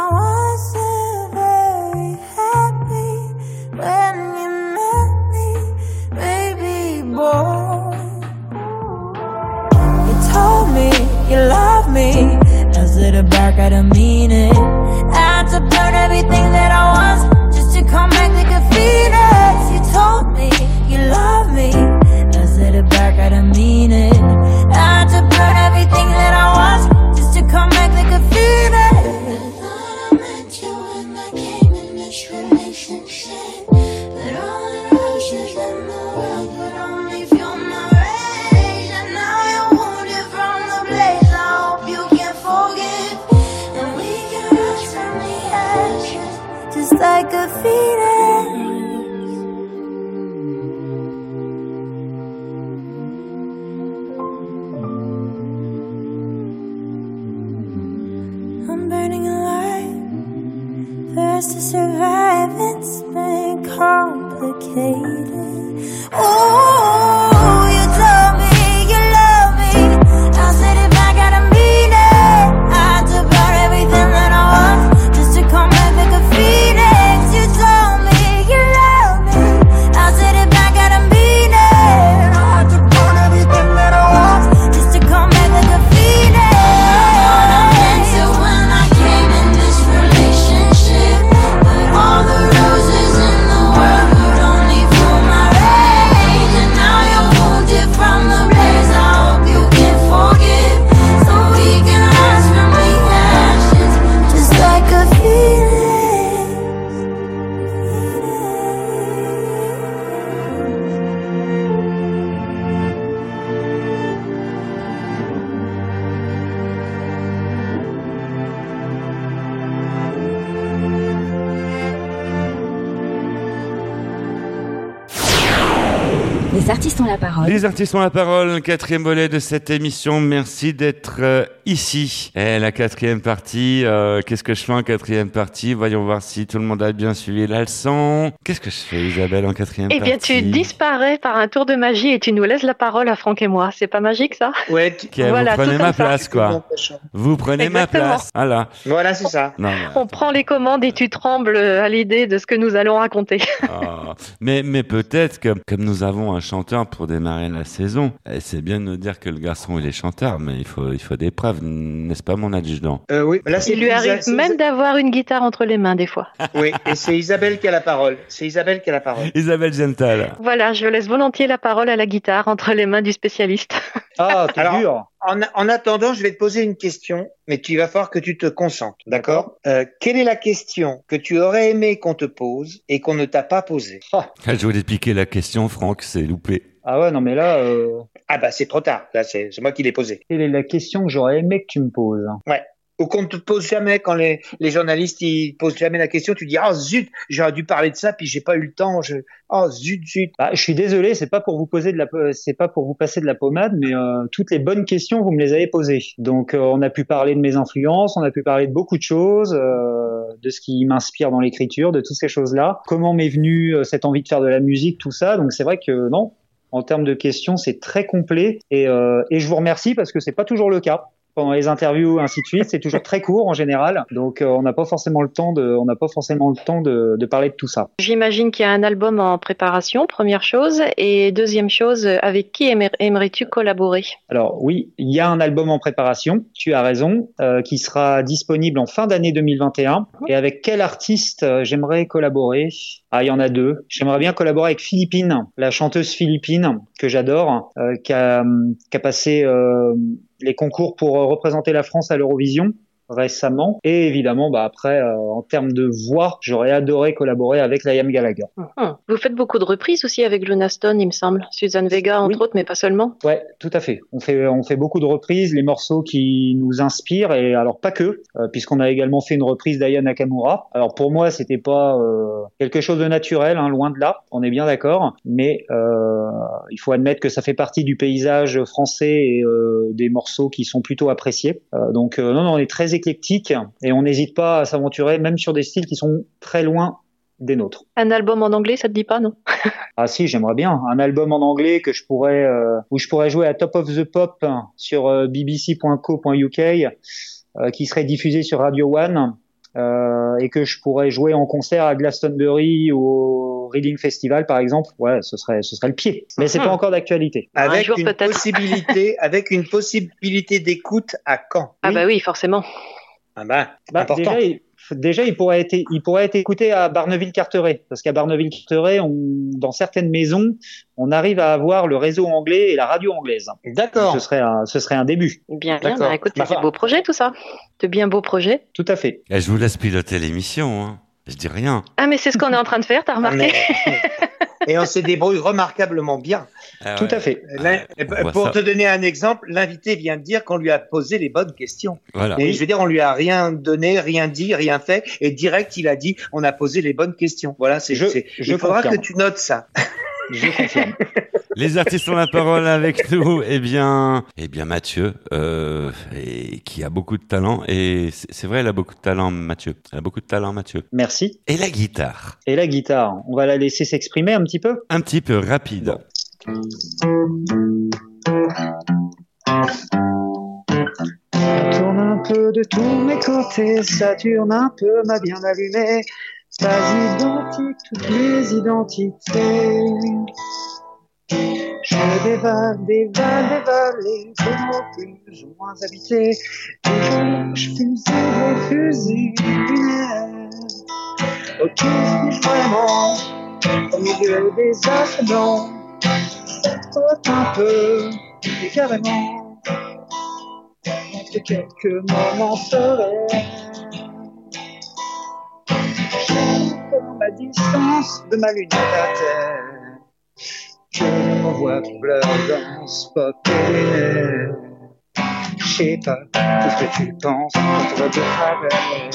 I wasn't very happy when you met me, baby boy. You told me you love me. I said it back, I don't mean it. I had to burn everything that I was just to come back like a phoenix. You told me you love me. It back, I don't mean it. I had to burn everything that I was just to come back like a phoenix. I met you when I came in this relationship, all the roses in the world would only fuel my rage. And now you're wounded from the blaze. I hope you can forgive. And we can rise from the ashes, just like a phoenix. Hey. Les artistes ont la parole, quatrième volet de cette émission. Merci d'être euh, ici. Et la quatrième partie, euh, qu'est-ce que je fais en quatrième partie? Voyons voir si tout le monde a bien suivi la leçon. Qu'est-ce que je fais, Isabelle, en quatrième Eh bien, partie? tu disparais par un tour de magie et tu nous laisses la parole à Franck et moi. C'est pas magique, ça? Ouais, Ok, Voilà, vous prenez tout ma ça. place, quoi. Vous prenez Exactement. ma place. Voilà. Voilà, c'est ça. Non, mais, On prend les commandes et tu trembles à l'idée de ce que nous allons raconter. ah. mais, mais peut-être que, comme nous avons un chanteur pour démarrer la saison, c'est bien de nous dire que le garçon, il est chanteur, mais il faut, il faut des preuves, n'est-ce pas, mon adjudant Euh, oui, là, c'est Il lui Isa- arrive même d'avoir une guitare entre les mains, des fois. Oui, et c'est Isabelle qui a la parole. C'est Isabelle qui a la parole. Isabelle Gental. Voilà, je laisse volontiers la parole à la guitare entre les mains du spécialiste. Ah, t'es Alors, dur. En, en attendant, je vais te poser une question, mais tu vas falloir que tu te concentres, d'accord? Euh, Quelle est la question que tu aurais aimé qu'on te pose et qu'on ne t'a pas posée? Ah, Je voulais piquer la question, Franck, c'est loupé. Ah ouais, non, mais là, euh, Ah bah c'est trop tard, là c'est c'est moi qui l'ai posée. quelle est la question que j'aurais aimé que tu me poses? Ouais. Ou qu'on ne te pose jamais quand les, journalistes ils posent jamais la question, tu dis oh zut, j'aurais dû parler de ça puis j'ai pas eu le temps. Je... Oh zut zut. Bah, je suis désolé, c'est pas pour vous poser de la, c'est pas pour vous passer de la pommade, mais euh, toutes les bonnes questions vous me les avez posées. Donc, euh, on a pu parler de mes influences, on a pu parler de beaucoup de choses, euh, de ce qui m'inspire dans l'écriture, de toutes ces choses-là. Comment m'est venue euh, cette envie de faire de la musique, tout ça. Donc, c'est vrai que non, en termes de questions, c'est très complet et, euh, et je vous remercie parce que c'est pas toujours le cas. Pendant les interviews, ainsi de suite, c'est toujours très court en général, donc euh, on n'a pas forcément le temps de, on n'a pas forcément le temps de, de parler de tout ça. J'imagine qu'il y a un album en préparation, première chose. Et deuxième chose, avec qui aimer- aimerais-tu collaborer? Alors oui, il y a un album en préparation, tu as raison, euh, qui sera disponible en fin d'année 2021. Et avec quel artiste euh, j'aimerais collaborer? Ah, il y en a deux. J'aimerais bien collaborer avec Philippine, la chanteuse philippine que j'adore, euh, qui, a, hum, qui a passé euh, les concours pour euh, représenter la France à l'Eurovision récemment. Et évidemment, bah après, euh, en termes de voix, j'aurais adoré collaborer avec Liam Gallagher. Hum. Vous faites beaucoup de reprises aussi avec Luna Stone, il me semble. Suzanne Vega, entre autres, mais pas seulement. Ouais, tout à fait. On fait on fait beaucoup de reprises, les morceaux qui nous inspirent et alors pas que, euh, puisqu'on a également fait une reprise d'Aya Nakamura. Alors pour moi, c'était pas euh, quelque chose de naturel, hein, loin de là. On est bien d'accord, mais euh, il faut admettre que ça fait partie du paysage français et euh, des morceaux qui sont plutôt appréciés. Donc non, non, on est très éclectique et on n'hésite pas à s'aventurer même sur des styles qui sont très loin des nôtres. Un album en anglais, ça te dit pas, non? Ah si, j'aimerais bien. Un album en anglais que je pourrais euh, où je pourrais jouer à Top of the Pop sur euh, bbc.co.uk euh, qui serait diffusé sur Radio One euh, et que je pourrais jouer en concert à Glastonbury ou au Reading Festival par exemple. Ouais, ce serait ce serait le pied. Mais c'est Mhm. pas encore d'actualité. Avec jour, une peut-être. possibilité, avec une possibilité d'écoute à quand Ah bah oui, forcément. Ah bah, Bah, important. déjà, déjà, il pourrait être, il pourrait être écouté à Barneville-Carteret, parce qu'à Barneville-Carteret, on, dans certaines maisons, on arrive à avoir le réseau anglais et la radio anglaise. D'accord. Ce serait un, ce serait un début. Bien, bien. Bah, écoute, c'est des beaux projets, tout ça. De bien beaux projets. Tout à fait. Eh, je vous laisse piloter l'émission, hein. Je dis rien. Ah, mais c'est ce qu'on est en train de faire, t'as remarqué Mais- Et on se débrouille remarquablement bien. Ah Tout ouais. à fait. Pour ça. te donner un exemple, l'invité vient de dire qu'on lui a posé les bonnes questions. Voilà. Et je veux dire, on lui a rien donné, rien dit, rien fait, et direct il a dit, on a posé les bonnes questions. Voilà, c'est. Je- c'est- je il faudra confirme. que tu notes ça. Je confirme. Les artistes ont la parole avec nous. Eh bien, eh bien Mathieu, euh, et qui a beaucoup de talent. Et c'est vrai, elle a beaucoup de talent, Mathieu. Elle a beaucoup de talent, Mathieu. Merci. Et la guitare, Et la guitare, on va la laisser s'exprimer un petit peu? un petit peu rapide. Ça tourne un peu de tous mes côtés, ça tourne un peu, m'a bien allumé. Pas identique, toutes mes identités. Je dévale, dévale, dévale les mots plus ou moins habités. Je fusille des fusils lunaires. Ok, vraiment, au milieu des astres blancs. Un peu, et carrément, entre quelques moments sereins. de ma lunette à terre. Je m'envoie troubleur dans ce pop Je sais pas ce que tu penses travers.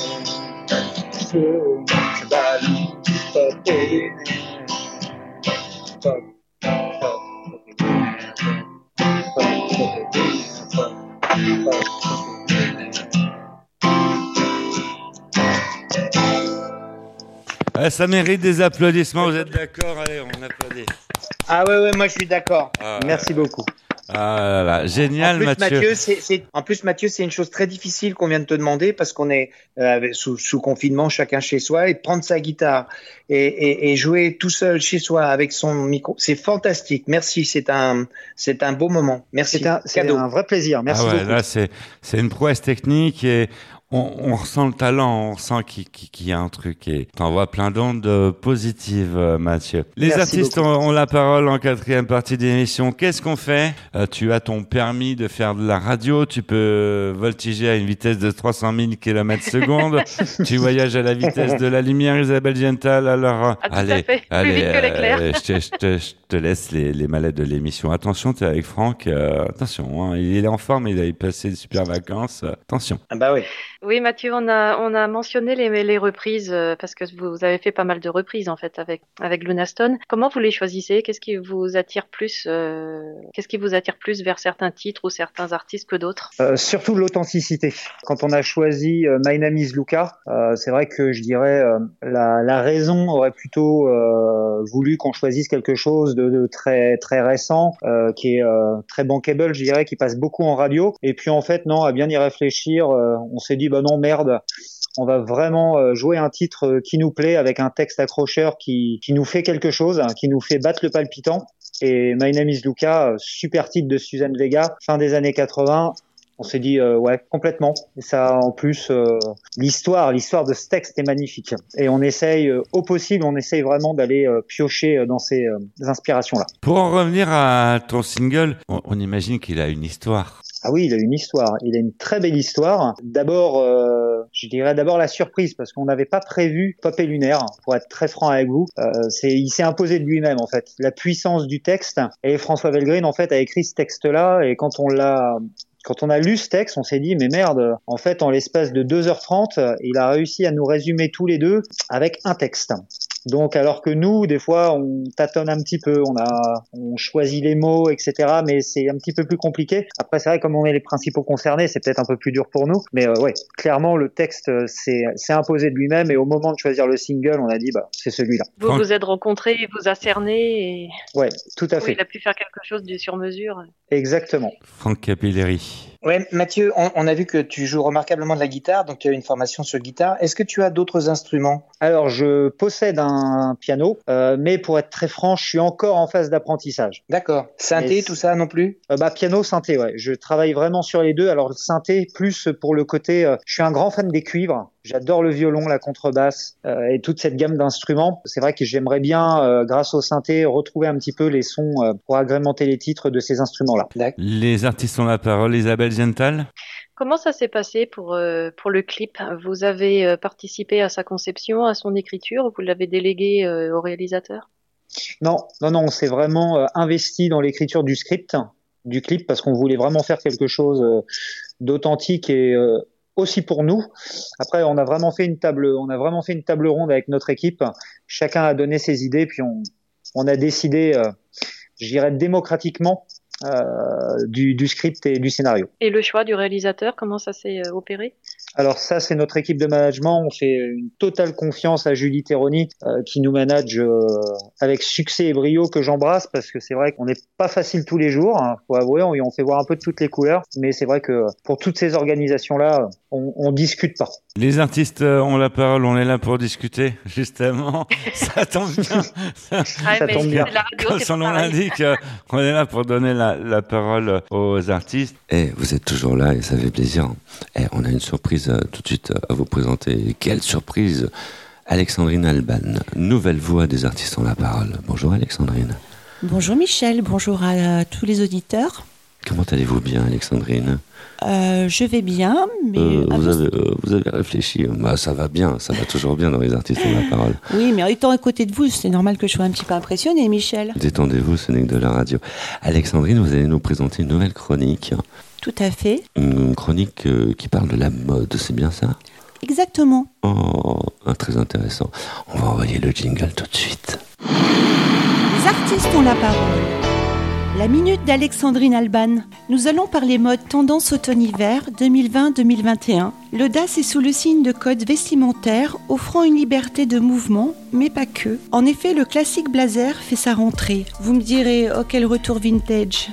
Je, je. Ah, ça mérite des applaudissements, vous êtes d'accord Allez, on applaudit. Ah ouais, ouais, moi je suis d'accord. Ah, Merci beaucoup. Ah là là, génial en plus, Mathieu. en plus, Mathieu, c'est une chose très difficile qu'on vient de te demander parce qu'on est euh, sous, sous confinement, chacun chez soi, et prendre sa guitare et, et, et jouer tout seul chez soi avec son micro, c'est fantastique. Merci, c'est un, c'est un beau moment. Merci. C'est un, un vrai plaisir. Merci ah ouais, beaucoup. là c'est c'est une prouesse technique et on, on ressent le talent, on ressent qu'il y a un truc et t'envoies plein d'ondes euh, positives, euh, Mathieu. Les Merci artistes ont, la parole en quatrième partie d'émission. Qu'est-ce qu'on fait? Euh, Tu as ton permis de faire de la radio, tu peux voltiger à une vitesse de 300 000 km secondes, tu voyages à la vitesse de la lumière, Isabelle Gental. Alors, Ah, allez. Plus allez, vite que l'éclair. euh, je, te, je te- je te laisse les, les mallettes de l'émission. Attention, tu es avec Franck. euh, attention, hein, il est en forme, il a passé de super vacances. attention. Ah bah oui. Oui, Mathieu, on a, on a mentionné les, les reprises euh, parce que vous avez fait pas mal de reprises en fait avec, avec Luna Stone. Comment vous les choisissez? Qu'est-ce qui vous attire plus euh, Qu'est-ce qui vous attire plus vers certains titres ou certains artistes que d'autres? Euh, surtout l'authenticité. Quand on a choisi euh, My Name is Luca, c'est vrai que je dirais la, la raison aurait plutôt voulu qu'on choisisse quelque chose de, de très très récent, qui est très bankable, je dirais, qui passe beaucoup en radio. Et puis en fait, non, à bien y réfléchir, on s'est dit bah non merde. On va vraiment euh, jouer un titre euh, qui nous plaît avec un texte accrocheur qui, qui nous fait quelque chose, hein, qui nous fait battre le palpitant. Et My Name is Luca, euh, super titre de Suzanne Vega, fin des années 80. On s'est dit ouais complètement. Et ça en plus l'histoire, l'histoire de ce texte est magnifique. Et on essaye au possible, on essaye vraiment d'aller piocher dans ces inspirations là. Pour en revenir à ton single, on, on imagine qu'il a une histoire. Ah oui, il a une histoire. Il a une très belle histoire. D'abord, euh, je dirais d'abord la surprise parce qu'on n'avait pas prévu Pop et Lunaire. Pour être très franc avec vous, euh, il s'est imposé de lui-même en fait. La puissance du texte et François Velgrin en fait a écrit ce texte-là et quand on l'a quand on a lu ce texte, on s'est dit mais merde, en fait en l'espace de 2h30, il a réussi à nous résumer tous les deux avec un texte. Donc alors que nous, des fois, on tâtonne un petit peu, on a, on choisit les mots, etc. Mais c'est un petit peu plus compliqué. Après, c'est vrai comme on est les principaux concernés, c'est peut-être un peu plus dur pour nous. Mais euh, ouais, clairement, le texte euh, s'est s'est imposé de lui-même. Et au moment de choisir le single, on a dit bah c'est celui-là. Vous vous êtes rencontrés, vous a cerné et Ouais, tout à fait. il a pu faire quelque chose du sur mesure. Exactement. Franck Capilleri. Ouais, Mathieu, on, on a vu que tu joues remarquablement de la guitare, donc tu as une formation sur guitare. Est-ce que tu as d'autres instruments? Alors, je possède un piano, euh, mais pour être très franc, je suis encore en phase d'apprentissage. D'accord. Synthé, Mais tout ça non plus? Euh, bah piano, synthé, ouais. Je travaille vraiment sur les deux. Alors le synthé plus pour le côté. euh, je suis un grand fan des cuivres. J'adore le violon, la contrebasse euh, et toute cette gamme d'instruments. C'est vrai que j'aimerais bien, euh, grâce au synthé, retrouver un petit peu les sons euh, pour agrémenter les titres de ces instruments-là. Les artistes ont la parole. Isabelle Gental. Comment ça s'est passé pour, euh, pour le clip? Vous avez euh, participé à sa conception, à son écriture Vous l'avez délégué euh, au réalisateur? Non, non, non, on s'est vraiment investi dans l'écriture du script, du clip, parce qu'on voulait vraiment faire quelque chose d'authentique et aussi pour nous. Après, on a vraiment fait une table, on a vraiment fait une table ronde avec notre équipe. Chacun a donné ses idées, puis on, on a décidé, je dirais démocratiquement, du, du script et du scénario. Et le choix du réalisateur, comment ça s'est euh, opéré? Alors ça, c'est notre équipe de management. On fait une totale confiance à Julie Terroni, euh, qui nous manage euh, avec succès et brio, que j'embrasse, parce que c'est vrai qu'on n'est pas facile tous les jours. Hein, faut avouer, on, on fait voir un peu de toutes les couleurs, mais c'est vrai que pour toutes ces organisations-là, on, on discute pas. Les artistes euh, ont la parole. On est là pour discuter, justement. Ça tombe bien. Ça, mais tombe bien. c'est la radio, Comme c'est son nom l'indique, euh, on est là pour donner la, la parole aux artistes. Eh, vous êtes toujours là et ça fait plaisir. Eh, on a une surprise euh, tout de suite euh, à vous présenter. Quelle surprise Alexandrine Alban, nouvelle voix des artistes ont la parole. Bonjour Alexandrine. Bonjour Michel, bonjour à tous les auditeurs. Comment allez-vous bien Alexandrine? Euh, je vais bien, mais Euh, vous, vous- avez, euh, vous avez réfléchi bah, Ça va bien, ça va toujours bien dans les artistes ont la parole. oui, mais étant à côté de vous, c'est normal que je sois un petit peu impressionnée, Michel. Détendez-vous, ce n'est que de la radio. Alexandrine, vous allez nous présenter une nouvelle chronique. Tout à fait, Une chronique qui parle de la mode, c'est bien ça? Exactement. Oh, très intéressant. On va envoyer le jingle tout de suite. Les artistes ont la parole. La minute d'Alexandrine Alban. Nous allons parler mode tendance automne-hiver 2020-2021. L'audace est sous le signe de codes vestimentaires offrant une liberté de mouvement, mais pas que. En effet, le classique blazer fait sa rentrée. Vous me direz, oh quel retour vintage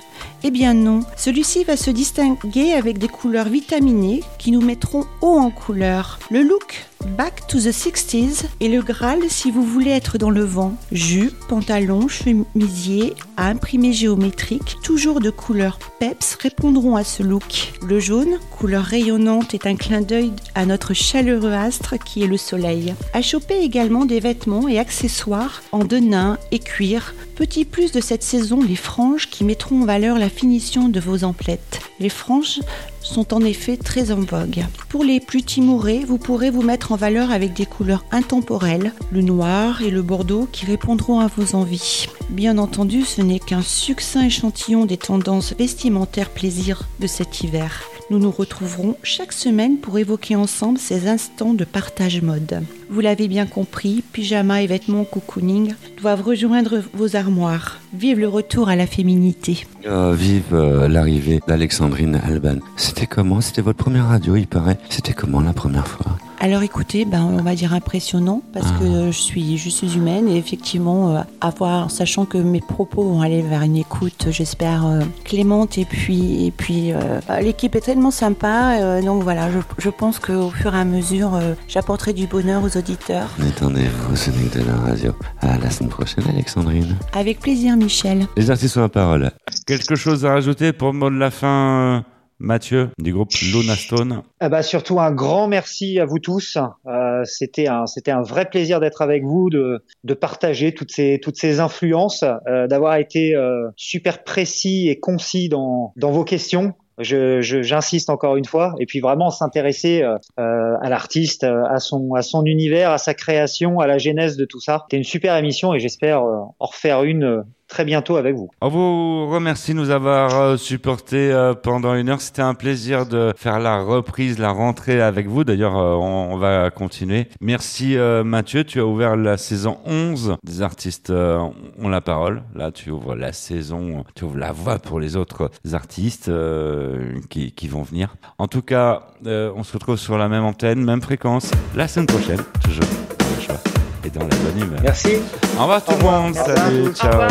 eh bien non, celui-ci va se distinguer avec des couleurs vitaminées qui nous mettront haut en couleur. Le look Back to the 60s est le Graal si vous voulez être dans le vent. Jupe, pantalon, chemisier à imprimé géométrique, toujours de couleur peps, répondront à ce look. Le jaune, couleur rayonnante, est un clin d'œil à notre chaleureux astre qui est le soleil. À choper également des vêtements et accessoires en denim et cuir. Petit plus de cette saison, les franges qui mettront en valeur la finition de vos emplettes. Les franges sont en effet très en vogue. Pour les plus timorés, vous pourrez vous mettre en valeur avec des couleurs intemporelles, le noir et le bordeaux qui répondront à vos envies. Bien entendu, ce n'est qu'un succinct échantillon des tendances vestimentaires plaisir de cet hiver. Nous nous retrouverons chaque semaine pour évoquer ensemble ces instants de partage mode. Vous l'avez bien compris, pyjama et vêtements cocooning doivent rejoindre vos armoires. Vive le retour à la féminité. Oh, vive euh, l'arrivée d'Alexandrine Alban. C'était comment? C'était votre première radio, il paraît. C'était comment la première fois? Alors écoutez, ben, on va dire impressionnant parce Ah. que je suis, je suis humaine et effectivement, euh, avoir, sachant que mes propos vont aller vers une écoute, j'espère, euh, clémente et puis, et puis euh, l'équipe est tellement sympa. donc voilà, je, je pense qu'au fur et à mesure, j'apporterai du bonheur aux auditeurs. Détendez-vous, ce n'est que de la radio. À la semaine prochaine, Alexandrine. Avec plaisir, Michel. Les artistes ont la parole. Quelque chose à rajouter pour le mot de la fin, Mathieu, du groupe Luna Stone Ah bah surtout un grand merci à vous tous. Euh, c'était un c'était un vrai plaisir d'être avec vous, de de partager toutes ces toutes ces influences, euh, d'avoir été euh, super précis et concis dans dans vos questions. Je, je- j'insiste encore une fois, et puis vraiment s'intéresser euh, euh, à l'artiste, euh, à son à son univers, à sa création, à la genèse de tout ça. C'était une super émission et j'espère euh, en refaire une euh, très bientôt avec vous. On vous remercie de nous avoir euh, supporté euh, pendant une heure. C'était un plaisir de faire la reprise, la rentrée avec vous. D'ailleurs, euh, on, va continuer. Merci Mathieu, tu as ouvert la saison 11 des artistes ont la parole. Là, tu ouvres la saison, tu ouvres la voie pour les autres artistes qui, qui vont venir. En tout cas, on se retrouve sur la même antenne, même fréquence, la semaine prochaine, toujours et dans la bonne humeur. Merci. Au revoir tout le monde. Salut, ciao, bye.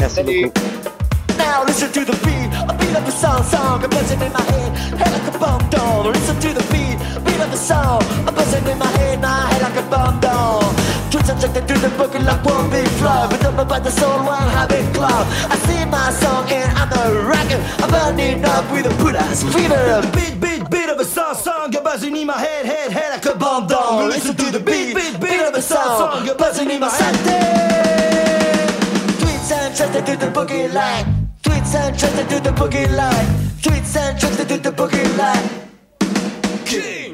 Merci beaucoup. The beat, of the song, song, a buzzing in my head, head like a bomb doll. Listen to the beat, beat of the song, a buzzing in my head, my head like a bomb doll. Twitch subjected to the booking like one big flow, but up about the soul, one habit club. I sing my song and I'm a rocker, I'm burning up with a Buddha's fever. Beat, beat, beat of a song, song, a buzzing in my head, head, head like a bomb doll. Listen to the beat, beat, beat of a song, song, a buzzing in my head. Tweets and trusted to the boogie line. Tweets and trusted to do the boogie line. Tweets and trusted to do the boogie line. King.